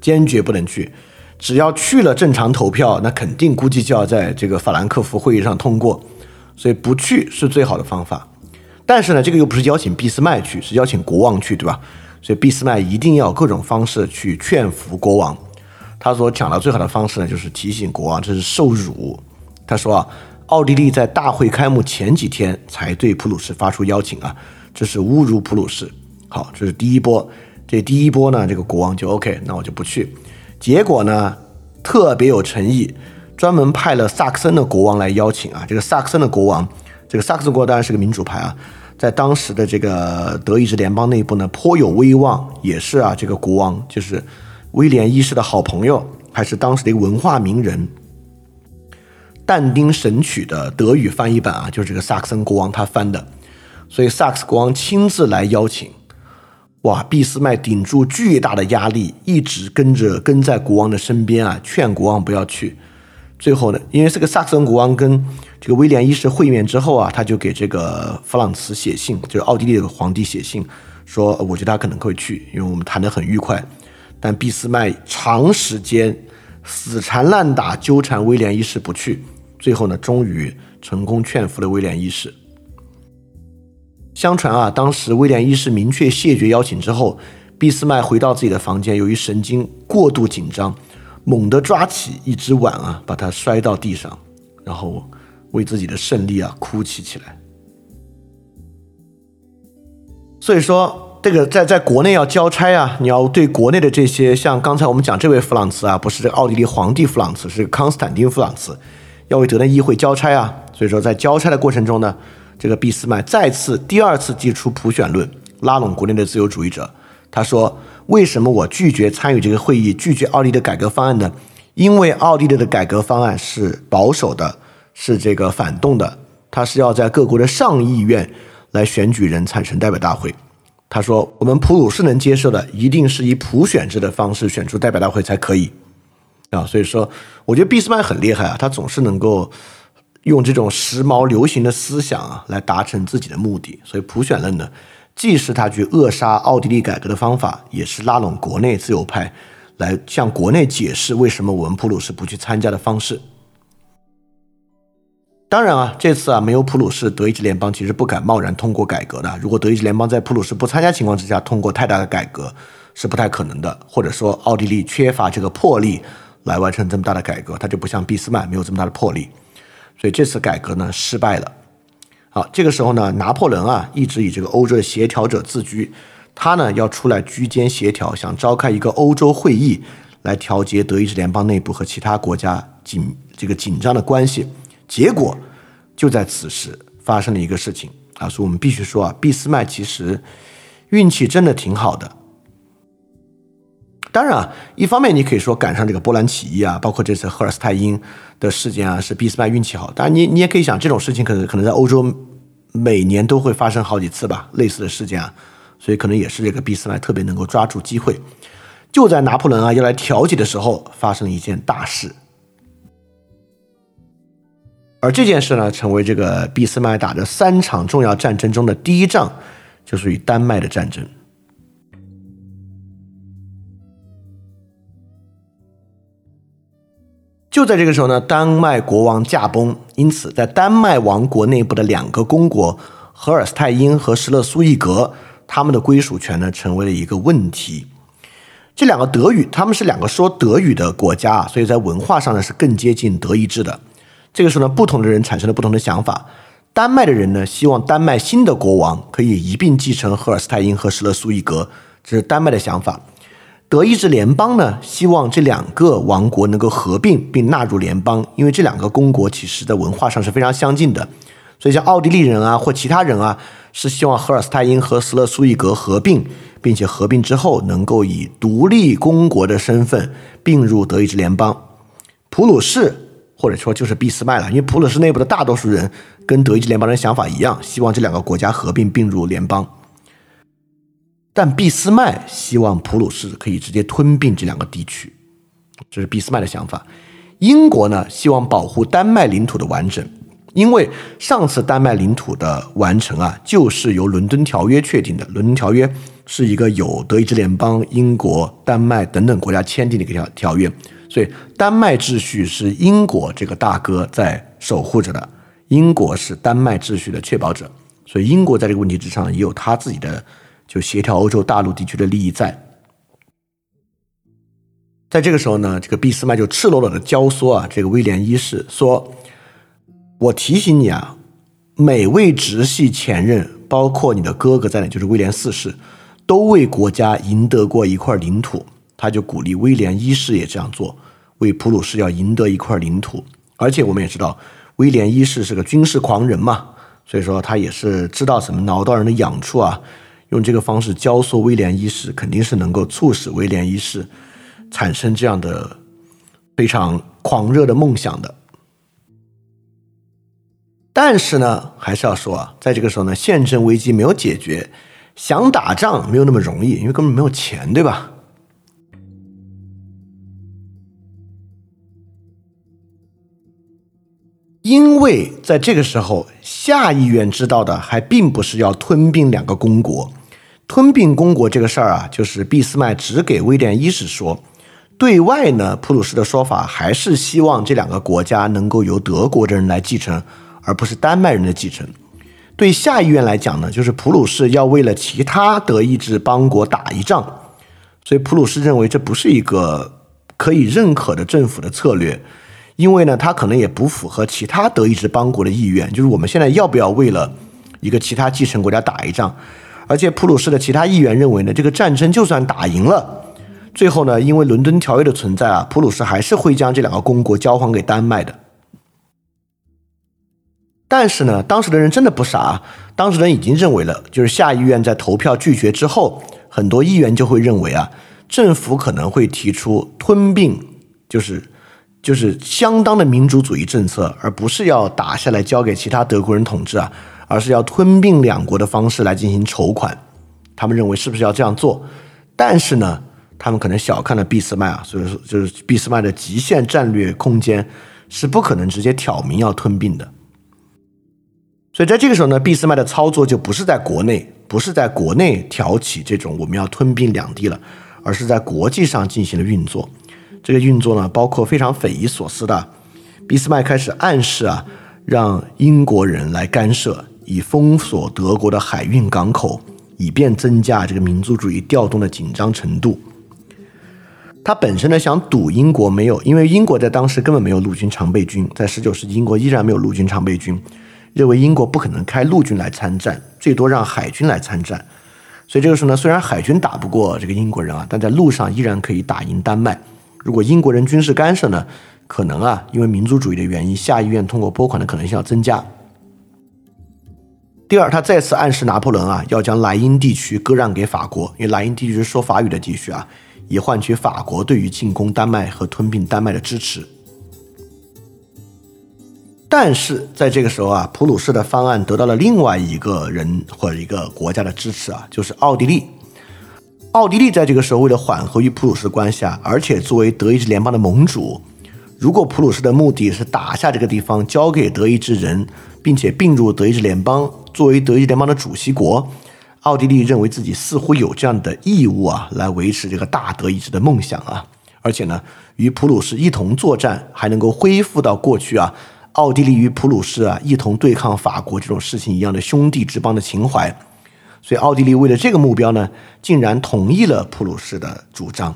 坚决不能去。只要去了，正常投票，那肯定估计就要在这个法兰克福会议上通过，所以不去是最好的方法。但是呢，这个又不是邀请俾斯麦去，是邀请国王去，对吧？所以俾斯麦一定要各种方式去劝服国王。他所讲的最好的方式呢，就是提醒国王这是受辱。他说啊。奥地利在大会开幕前几天才对普鲁士发出邀请啊，这是侮辱普鲁士。好，这是第一波。这第一波呢，这个国王就 OK，那我就不去。结果呢，特别有诚意，专门派了萨克森的国王来邀请啊。这个萨克森的国王，这个萨克森国当然是个民主派啊，在当时的这个德意志联邦内部呢颇有威望，也是啊，这个国王就是威廉一世的好朋友，还是当时的一个文化名人。但丁《神曲》的德语翻译版啊，就是这个萨克森国王他翻的，所以萨克斯国王亲自来邀请，哇，俾斯麦顶住巨大的压力，一直跟着跟在国王的身边啊，劝国王不要去。最后呢，因为这个萨克森国王跟这个威廉一世会面之后啊，他就给这个弗朗茨写信，就是奥地利的皇帝写信，说我觉得他可能会去，因为我们谈得很愉快。但俾斯麦长时间死缠烂打，纠缠威廉一世不去。最后呢，终于成功劝服了威廉一世。相传啊，当时威廉一世明确谢绝邀请之后，俾斯麦回到自己的房间，由于神经过度紧张，猛地抓起一只碗啊，把它摔到地上，然后为自己的胜利啊哭泣起来。所以说，这个在在国内要交差啊，你要对国内的这些，像刚才我们讲这位弗朗茨啊，不是这个奥地利皇帝弗朗茨，是康斯坦丁弗朗茨。要为德内议会交差啊，所以说在交差的过程中呢，这个俾斯麦再次第二次提出普选论，拉拢国内的自由主义者。他说：“为什么我拒绝参与这个会议，拒绝奥地利的改革方案呢？因为奥地利的改革方案是保守的，是这个反动的，他是要在各国的上议院来选举人产生代表大会。他说，我们普鲁士能接受的，一定是以普选制的方式选出代表大会才可以。”啊，所以说，我觉得俾斯麦很厉害啊，他总是能够用这种时髦流行的思想啊，来达成自己的目的。所以普选论呢，既是他去扼杀奥地利改革的方法，也是拉拢国内自由派来向国内解释为什么我们普鲁士不去参加的方式。当然啊，这次啊没有普鲁士，德意志联邦其实不敢贸然通过改革的。如果德意志联邦在普鲁士不参加情况之下通过太大的改革，是不太可能的。或者说，奥地利缺乏这个魄力来完成这么大的改革，他就不像俾斯麦没有这么大的魄力，所以这次改革呢失败了。好，这个时候呢，拿破仑啊一直以这个欧洲的协调者自居，他呢要出来居间协调，想召开一个欧洲会议来调节德意志联邦内部和其他国家紧这个紧张的关系。结果就在此时发生了一个事情啊，所以我们必须说啊，俾斯麦其实运气真的挺好的。当然啊，一方面你可以说赶上这个波兰起义啊，包括这次赫尔斯泰因的事件啊，是俾斯麦运气好。当然，你你也可以想，这种事情可能可能在欧洲每年都会发生好几次吧，类似的事件啊，所以可能也是这个俾斯麦特别能够抓住机会。就在拿破仑啊要来调解的时候，发生了一件大事。而这件事呢，成为这个俾斯麦打的三场重要战争中的第一仗，就是与丹麦的战争。就在这个时候呢，丹麦国王驾崩，因此在丹麦王国内部的两个公国荷尔斯泰因和施勒苏伊格，他们的归属权呢，成为了一个问题。这两个德语，他们是两个说德语的国家啊，所以在文化上呢，是更接近德意志的。这个时候呢，不同的人产生了不同的想法。丹麦的人呢，希望丹麦新的国王可以一并继承赫尔斯泰因和施勒苏伊格，这是丹麦的想法。德意志联邦呢，希望这两个王国能够合并并纳入联邦，因为这两个公国其实在文化上是非常相近的。所以像奥地利人啊或其他人啊，是希望赫尔斯泰因和施勒苏伊格合并，并且合并之后能够以独立公国的身份并入德意志联邦。普鲁士。或者说就是俾斯麦了，因为普鲁士内部的大多数人跟德意志联邦人想法一样，希望这两个国家合并并入联邦。但俾斯麦希望普鲁士可以直接吞并这两个地区，这是俾斯麦的想法。英国呢，希望保护丹麦领土的完整，因为上次丹麦领土的完成啊，就是由伦敦条约确定的。伦敦条约是一个有德意志联邦、英国、丹麦等等国家签订的一个条条约。所以，丹麦秩序是英国这个大哥在守护着的，英国是丹麦秩序的确保者。所以，英国在这个问题之上也有他自己的就协调欧洲大陆地区的利益在。在这个时候呢，这个俾斯麦就赤裸裸的教唆啊，这个威廉一世说：“我提醒你啊，每位直系前任，包括你的哥哥在内，就是威廉四世，都为国家赢得过一块领土。”他就鼓励威廉一世也这样做，为普鲁士要赢得一块领土。而且我们也知道，威廉一世是个军事狂人嘛，所以说他也是知道怎么挠到人的痒处啊。用这个方式教唆威廉一世，肯定是能够促使威廉一世产生这样的非常狂热的梦想的。但是呢，还是要说啊，在这个时候呢，宪政危机没有解决，想打仗没有那么容易，因为根本没有钱，对吧？因为在这个时候，下议院知道的还并不是要吞并两个公国，吞并公国这个事儿啊，就是俾斯麦只给威廉一世说，对外呢，普鲁士的说法还是希望这两个国家能够由德国的人来继承，而不是丹麦人的继承。对下议院来讲呢，就是普鲁士要为了其他德意志邦国打一仗，所以普鲁士认为这不是一个可以认可的政府的策略。因为呢，他可能也不符合其他德意志邦国的意愿，就是我们现在要不要为了一个其他继承国家打一仗？而且普鲁士的其他议员认为呢，这个战争就算打赢了，最后呢，因为伦敦条约的存在啊，普鲁士还是会将这两个公国交还给丹麦的。但是呢，当时的人真的不傻，当时人已经认为了，就是下议院在投票拒绝之后，很多议员就会认为啊，政府可能会提出吞并，就是。就是相当的民主主义政策，而不是要打下来交给其他德国人统治啊，而是要吞并两国的方式来进行筹款。他们认为是不是要这样做？但是呢，他们可能小看了俾斯麦啊，所以说就是俾斯麦的极限战略空间是不可能直接挑明要吞并的。所以在这个时候呢，俾斯麦的操作就不是在国内，不是在国内挑起这种我们要吞并两地了，而是在国际上进行了运作。这个运作呢，包括非常匪夷所思的，俾斯麦开始暗示啊，让英国人来干涉，以封锁德国的海运港口，以便增加这个民族主义调动的紧张程度。他本身呢想赌英国没有，因为英国在当时根本没有陆军常备军，在十九世纪英国依然没有陆军常备军。认为英国不可能开陆军来参战，最多让海军来参战。所以这个时候呢，虽然海军打不过这个英国人啊，但在路上依然可以打赢丹麦。如果英国人军事干涉呢，可能啊，因为民族主义的原因，下议院通过拨款的可能性要增加。第二，他再次暗示拿破仑啊，要将莱茵地区割让给法国，因为莱茵地区是说法语的地区啊，以换取法国对于进攻丹麦和吞并丹麦的支持。但是在这个时候啊，普鲁士的方案得到了另外一个人或者一个国家的支持啊，就是奥地利。奥地利在这个时候为了缓和与普鲁士关系啊，而且作为德意志联邦的盟主，如果普鲁士的目的是打下这个地方，交给德意志人，并且并入德意志联邦，作为德意联邦的主席国，奥地利认为自己似乎有这样的义务啊，来维持这个大德意志的梦想啊，而且呢，与普鲁士一同作战，还能够恢复到过去啊。奥地利与普鲁士啊一同对抗法国这种事情一样的兄弟之邦的情怀，所以奥地利为了这个目标呢，竟然同意了普鲁士的主张。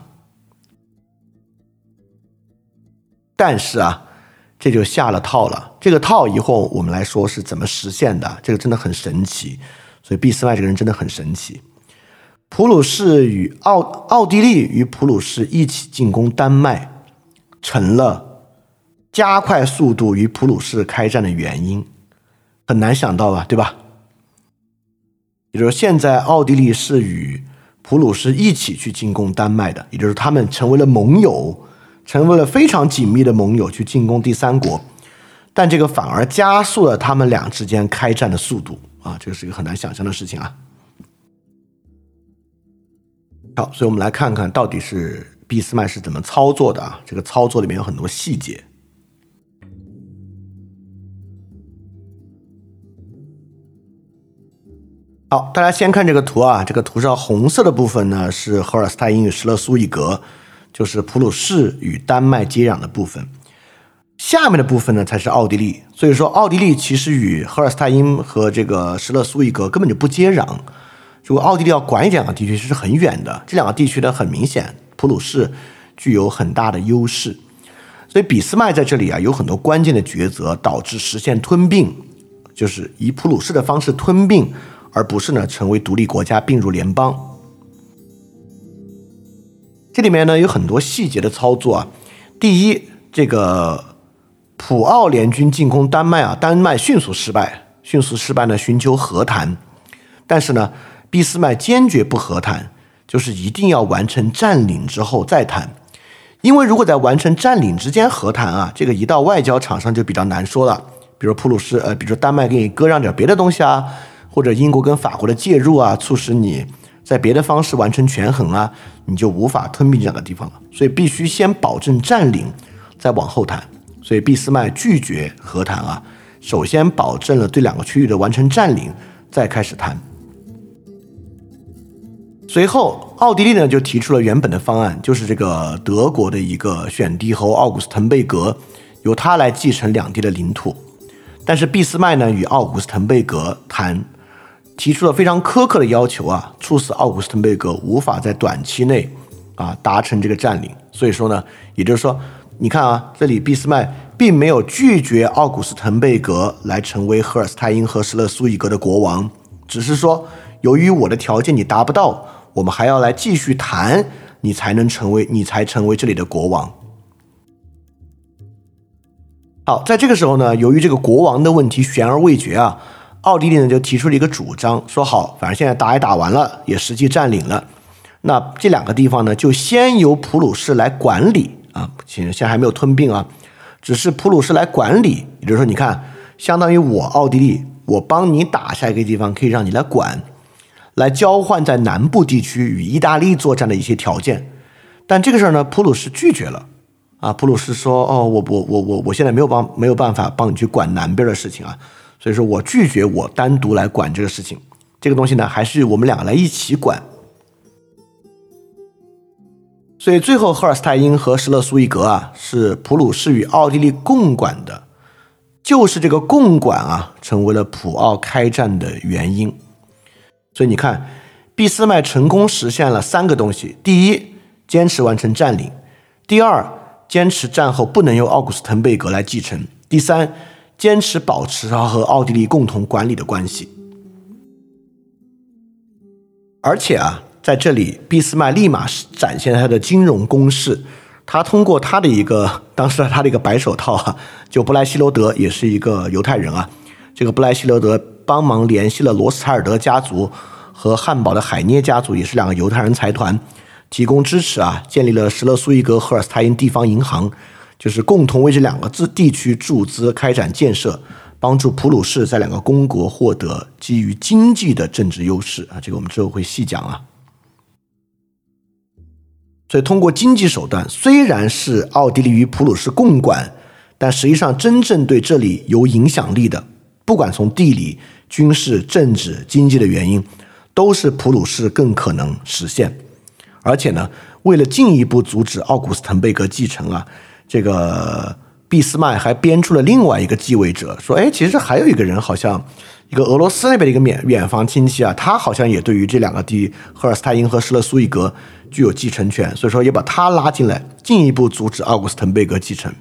但是啊，这就下了套了。这个套以后我们来说是怎么实现的？这个真的很神奇。所以俾斯麦这个人真的很神奇。普鲁士与奥奥地利与普鲁士一起进攻丹麦，成了。加快速度与普鲁士开战的原因很难想到吧，对吧？也就是说，现在奥地利是与普鲁士一起去进攻丹麦的，也就是他们成为了盟友，成为了非常紧密的盟友去进攻第三国，但这个反而加速了他们俩之间开战的速度啊，这个是一个很难想象的事情啊。好，所以我们来看看到底是俾斯麦是怎么操作的啊，这个操作里面有很多细节。好，大家先看这个图啊，这个图上红色的部分呢是荷尔斯泰因与施勒苏伊格，就是普鲁士与丹麦接壤的部分。下面的部分呢才是奥地利，所以说奥地利其实与赫尔斯泰因和这个施勒苏伊格根本就不接壤。如果奥地利要管这两个地区，是很远的。这两个地区呢，很明显普鲁士具有很大的优势，所以俾斯麦在这里啊有很多关键的抉择，导致实现吞并，就是以普鲁士的方式吞并。而不是呢，成为独立国家并入联邦。这里面呢有很多细节的操作啊。第一，这个普奥联军进攻丹麦啊，丹麦迅速失败，迅速失败呢，寻求和谈。但是呢，俾斯麦坚决不和谈，就是一定要完成占领之后再谈。因为如果在完成占领之间和谈啊，这个一到外交场上就比较难说了。比如普鲁士，呃，比如丹麦给你割让点别的东西啊。或者英国跟法国的介入啊，促使你在别的方式完成权衡啊，你就无法吞并这两个地方了。所以必须先保证占领，再往后谈。所以俾斯麦拒绝和谈啊，首先保证了对两个区域的完成占领，再开始谈。随后，奥地利呢就提出了原本的方案，就是这个德国的一个选帝侯奥古斯滕贝格，由他来继承两地的领土。但是俾斯麦呢与奥古斯滕贝格谈。提出了非常苛刻的要求啊，促使奥古斯滕贝格无法在短期内啊达成这个占领。所以说呢，也就是说，你看啊，这里俾斯麦并没有拒绝奥古斯滕贝格来成为赫尔斯泰因和施勒苏伊格的国王，只是说，由于我的条件你达不到，我们还要来继续谈，你才能成为，你才成为这里的国王。好，在这个时候呢，由于这个国王的问题悬而未决啊。奥地利呢就提出了一个主张，说好，反正现在打也打完了，也实际占领了，那这两个地方呢就先由普鲁士来管理啊，其实现在还没有吞并啊，只是普鲁士来管理，也就是说，你看，相当于我奥地利，我帮你打下一个地方，可以让你来管，来交换在南部地区与意大利作战的一些条件，但这个事儿呢，普鲁士拒绝了，啊，普鲁士说，哦，我我我我我现在没有帮没有办法帮你去管南边的事情啊。所以说我拒绝我单独来管这个事情，这个东西呢，还是我们两个来一起管。所以最后，赫尔斯泰因和施勒苏伊格啊，是普鲁士与奥地利共管的，就是这个共管啊，成为了普奥开战的原因。所以你看，俾斯麦成功实现了三个东西：第一，坚持完成占领；第二，坚持战后不能由奥古斯滕贝格来继承；第三，坚持保持他和奥地利共同管理的关系。而且啊。在这里，俾斯麦立马展现他的金融攻势。他通过他的一个当时他的一个白手套啊，就布莱希罗德也是一个犹太人啊。这个布莱希罗德帮忙联系了罗斯柴尔德家族和汉堡的海涅家族，也是两个犹太人财团，提供支持啊，建立了施勒苏伊格赫尔斯泰因地方银行，就是共同为这两个自地区注资开展建设，帮助普鲁士在两个公国获得基于经济的政治优势啊。这个我们之后会细讲啊。所以，通过经济手段，虽然是奥地利与普鲁士共管，但实际上真正对这里有影响力的，不管从地理、军事、政治、经济的原因，都是普鲁士更可能实现。而且呢，为了进一步阻止奥古斯滕贝格继承啊，这个俾斯麦还编出了另外一个继位者，说：“哎，其实还有一个人，好像一个俄罗斯那边的一个远远房亲戚啊，他好像也对于这两个地赫尔斯泰因和施勒苏伊格。”具有继承权，所以说也把他拉进来，进一步阻止奥古斯滕贝格继承。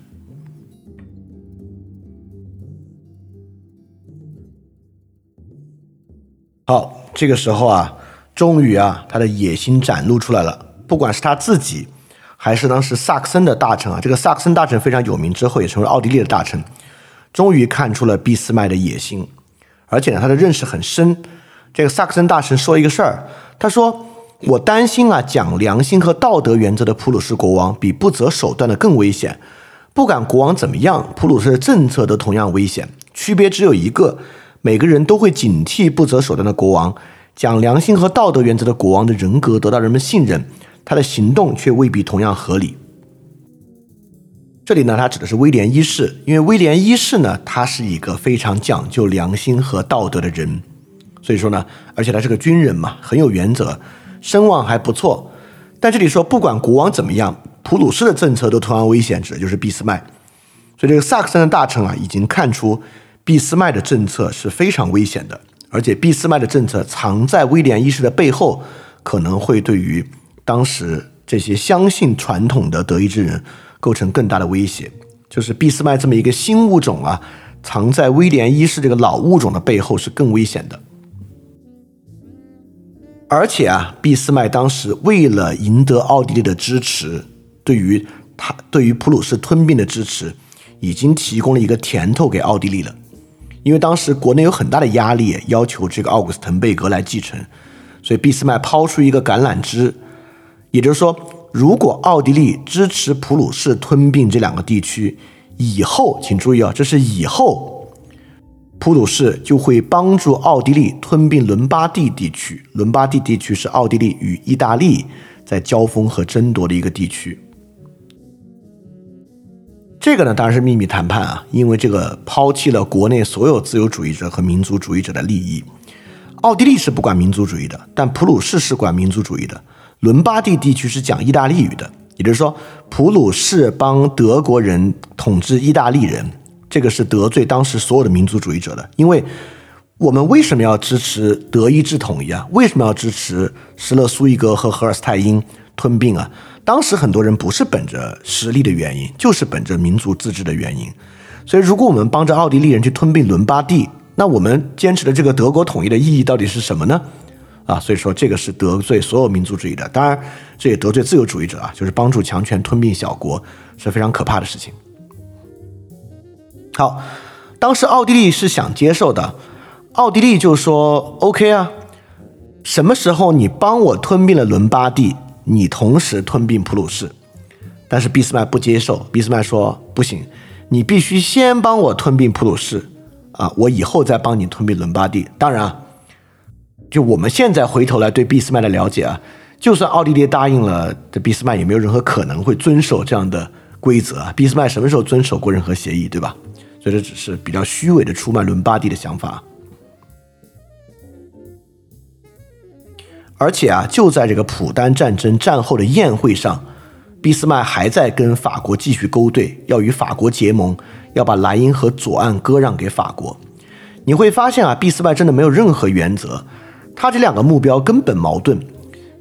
好，这个时候啊，终于啊，他的野心展露出来了。不管是他自己，还是当时萨克森的大臣啊，这个萨克森大臣非常有名，之后也成为奥地利的大臣，终于看出了俾斯麦的野心，而且呢，他的认识很深。这个萨克森大臣说一个事儿，他说。我担心啊，讲良心和道德原则的普鲁士国王比不择手段的更危险。不管国王怎么样，普鲁士的政策都同样危险。区别只有一个：每个人都会警惕不择手段的国王。讲良心和道德原则的国王的人格得到人们信任，他的行动却未必同样合理。这里呢，他指的是威廉一世，因为威廉一世呢，他是一个非常讲究良心和道德的人，所以说呢，而且他是个军人嘛，很有原则。声望还不错，但这里说不管国王怎么样，普鲁士的政策都同样危险，指的就是俾斯麦。所以这个萨克森的大臣啊，已经看出俾斯麦的政策是非常危险的，而且俾斯麦的政策藏在威廉一世的背后，可能会对于当时这些相信传统的德意志人构成更大的威胁。就是俾斯麦这么一个新物种啊，藏在威廉一世这个老物种的背后是更危险的。而且啊，俾斯麦当时为了赢得奥地利的支持，对于他对于普鲁士吞并的支持，已经提供了一个甜头给奥地利了。因为当时国内有很大的压力，要求这个奥古斯滕贝格来继承，所以俾斯麦抛出一个橄榄枝，也就是说，如果奥地利支持普鲁士吞并这两个地区，以后，请注意啊，这是以后。普鲁士就会帮助奥地利吞并伦巴第地区。伦巴第地区是奥地利与意大利在交锋和争夺的一个地区。这个呢，当然是秘密谈判啊，因为这个抛弃了国内所有自由主义者和民族主义者的利益。奥地利是不管民族主义的，但普鲁士是管民族主义的。伦巴第地区是讲意大利语的，也就是说，普鲁士帮德国人统治意大利人。这个是得罪当时所有的民族主义者的，因为我们为什么要支持德意志统一啊？为什么要支持施勒苏伊格和荷尔斯泰因吞并啊？当时很多人不是本着实力的原因，就是本着民族自治的原因。所以，如果我们帮着奥地利人去吞并伦巴第，那我们坚持的这个德国统一的意义到底是什么呢？啊，所以说这个是得罪所有民族主义的，当然这也得罪自由主义者啊，就是帮助强权吞并小国是非常可怕的事情。好，当时奥地利是想接受的，奥地利就说 OK 啊，什么时候你帮我吞并了伦巴第，你同时吞并普鲁士，但是俾斯麦不接受，俾斯麦说不行，你必须先帮我吞并普鲁士啊，我以后再帮你吞并伦巴第。当然啊，就我们现在回头来对俾斯麦的了解啊，就算奥地利答应了，这俾斯麦也没有任何可能会遵守这样的规则啊。俾斯麦什么时候遵守过任何协议，对吧？所以这只是比较虚伪的出卖伦巴第的想法。而且啊，就在这个普丹战争战后的宴会上，俾斯麦还在跟法国继续勾兑，要与法国结盟，要把莱茵河左岸割让给法国。你会发现啊，俾斯麦真的没有任何原则，他这两个目标根本矛盾。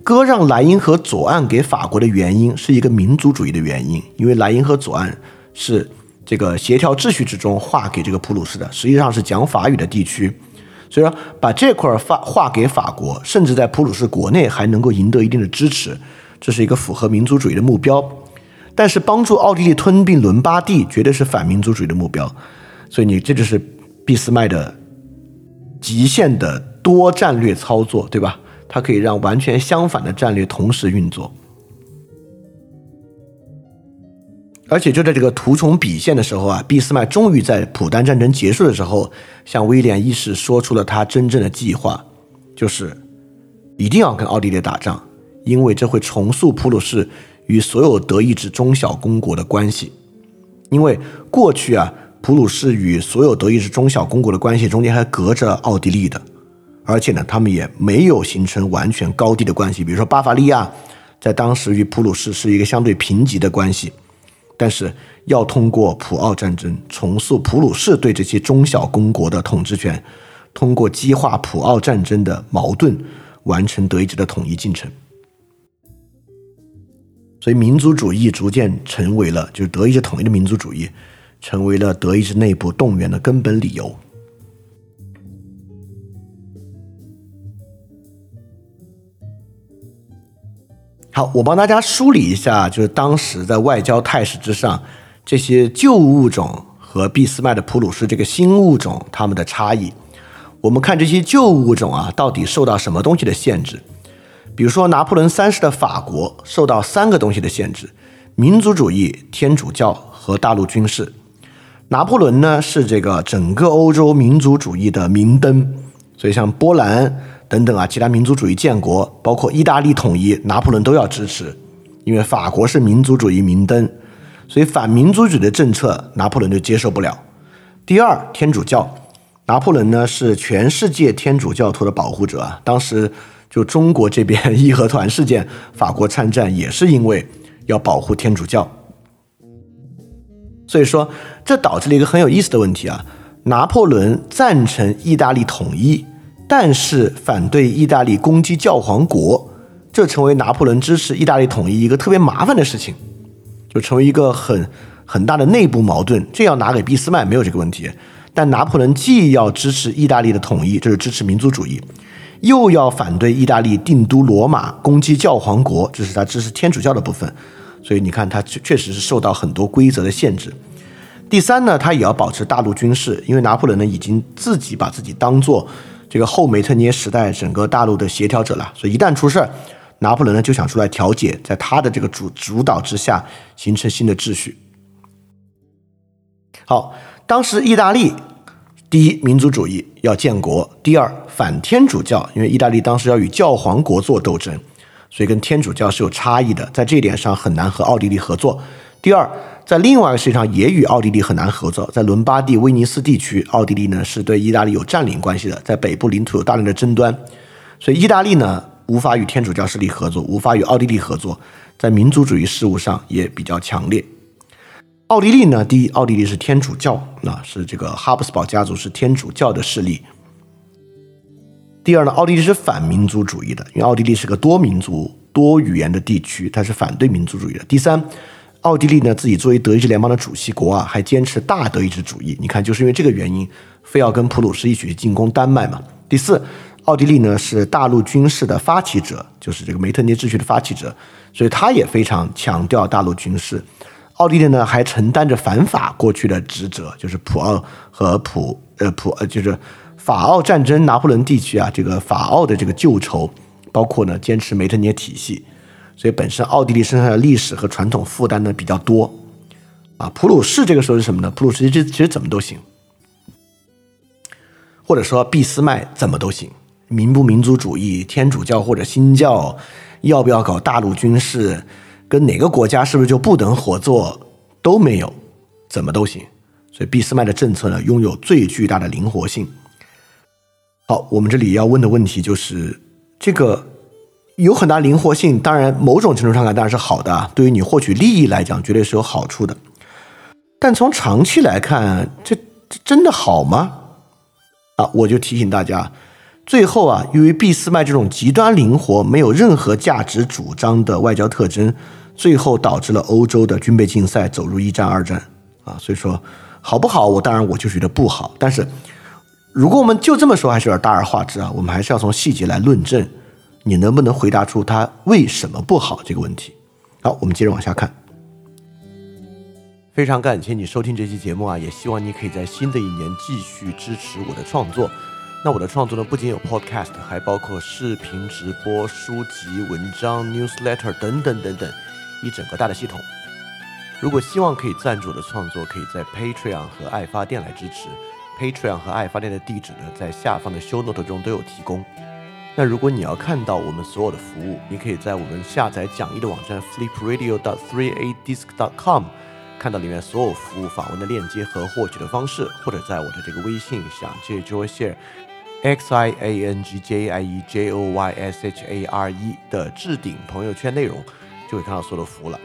割让莱茵河左岸给法国的原因是一个民族主义的原因，因为莱茵河左岸是这个协调秩序之中划给这个普鲁士的，实际上是讲法语的地区。所以说，把这块儿发划给法国，甚至在普鲁士国内还能够赢得一定的支持，这是一个符合民族主义的目标。但是，帮助奥地利吞并伦巴第，绝对是反民族主义的目标。所以，你这就是俾斯麦的极限的多战略操作，对吧？它可以让完全相反的战略同时运作。而且就在这个图穷匕现的时候啊，俾斯麦终于在普丹战争结束的时候，向威廉一世说出了他真正的计划，就是一定要跟奥地利打仗，因为这会重塑普鲁士与所有德意志中小公国的关系。因为过去啊，普鲁士与所有德意志中小公国的关系中间还隔着奥地利的，而且呢，他们也没有形成完全高低的关系。比如说巴伐利亚，在当时与普鲁士是一个相对平级的关系。但是要通过普奥战争重塑普鲁士对这些中小公国的统治权，通过激化普奥战争的矛盾，完成德意志的统一进程。所以民族主义逐渐成为了，就是德意志统一的民族主义，成为了德意志内部动员的根本理由。好，我帮大家梳理一下，就是当时在外交态势之上，这些旧物种和俾斯麦的普鲁士这个新物种它们的差异。我们看这些旧物种啊，到底受到什么东西的限制？比如说拿破仑三世的法国受到三个东西的限制：民族主义、天主教和大陆军事。拿破仑呢是这个整个欧洲民族主义的明灯，所以像波兰。等等啊，其他民族主义建国，包括意大利统一，拿破仑都要支持，因为法国是民族主义明灯，所以反民族主义的政策，拿破仑就接受不了。第二，天主教，拿破仑呢是全世界天主教徒的保护者啊，当时就中国这边义和团事件，法国参战也是因为要保护天主教，所以说这导致了一个很有意思的问题啊，拿破仑赞成意大利统一。但是反对意大利攻击教皇国，这成为拿破仑支持意大利统一一个特别麻烦的事情，就成为一个很很大的内部矛盾。这要拿给俾斯麦没有这个问题，但拿破仑既要支持意大利的统一，这是支持民族主义，又要反对意大利定都罗马攻击教皇国，这是他支持天主教的部分。所以你看，他确确实是受到很多规则的限制。第三呢，他也要保持大陆军事，因为拿破仑呢已经自己把自己当做。这个后梅特涅时代整个大陆的协调者了，所以一旦出事儿，拿破仑呢就想出来调解，在他的这个主主导之下形成新的秩序。好，当时意大利第一民族主义要建国，第二反天主教，因为意大利当时要与教皇国做斗争，所以跟天主教是有差异的，在这一点上很难和奥地利合作。第二。在另外一个事情上，也与奥地利很难合作。在伦巴第、威尼斯地区，奥地利呢是对意大利有占领关系的，在北部领土有大量的争端，所以意大利呢无法与天主教势力合作，无法与奥地利合作，在民族主义事务上也比较强烈。奥地利呢，第一，奥地利是天主教，那是这个哈布斯堡家族是天主教的势力。第二呢，奥地利是反民族主义的，因为奥地利是个多民族、多语言的地区，它是反对民族主义的。第三。奥地利呢，自己作为德意志联邦的主席国啊，还坚持大德意志主义。你看，就是因为这个原因，非要跟普鲁士一起去进攻丹麦嘛。第四，奥地利呢是大陆军事的发起者，就是这个梅特涅秩序的发起者，所以他也非常强调大陆军事。奥地利呢还承担着反法过去的职责，就是普奥和普呃普呃就是法奥战争，拿破仑地区啊，这个法奥的这个旧仇，包括呢坚持梅特涅体系。所以本身奥地利身上的历史和传统负担呢比较多，啊，普鲁士这个时候是什么呢？普鲁士其实其实怎么都行，或者说俾斯麦怎么都行，民不民族主义、天主教或者新教，要不要搞大陆军事，跟哪个国家是不是就不能合作都没有，怎么都行。所以俾斯麦的政策呢，拥有最巨大的灵活性。好，我们这里要问的问题就是，这个有很大灵活性，当然某种程度上看当然是好的，对于你获取利益来讲，绝对是有好处的。但从长期来看，这这真的好吗？啊，我就提醒大家，最后啊，由于俾斯麦这种极端灵活、没有任何价值主张的外交特征，最后导致了欧洲的军备竞赛走入一战、二战啊，所以说。好不好？我当然我就觉得不好。但是，如果我们就这么说，还是有点大而化之啊。我们还是要从细节来论证，你能不能回答出它为什么不好这个问题？好，我们接着往下看。非常感谢你收听这期节目啊，也希望你可以在新的一年继续支持我的创作。那我的创作呢，不仅有 Podcast，还包括视频直播、书籍、文章、Newsletter 等等等等，一整个大的系统。如果希望可以赞助我的创作，可以在 Patreon 和爱发电来支持。Patreon 和爱发电的地址呢，在下方的 Show Note 中都有提供。那如果你要看到我们所有的服务，你可以在我们下载讲义的网站 flipradio.threeadisc.com 看到里面所有服务访问的链接和获取的方式，或者在我的这个微信想借 Joy Share X I A N G J I E J O Y S H A R E 的置顶朋友圈内容，就会看到所有的服务了。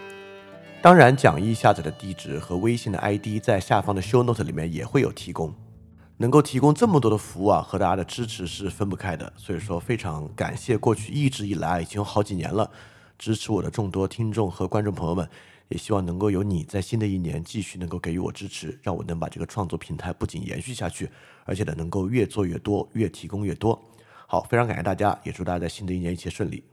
当然，讲义下载的地址和微信的 ID 在下方的 Show Note 里面也会有提供。能够提供这么多的服务啊，和大家的支持是分不开的。所以说，非常感谢过去一直以来已经有好几年了支持我的众多听众和观众朋友们。也希望能够有你在新的一年继续能够给予我支持，让我能把这个创作平台不仅延续下去，而且呢能够越做越多，越提供越多。好，非常感谢大家，也祝大家在新的一年一切顺利。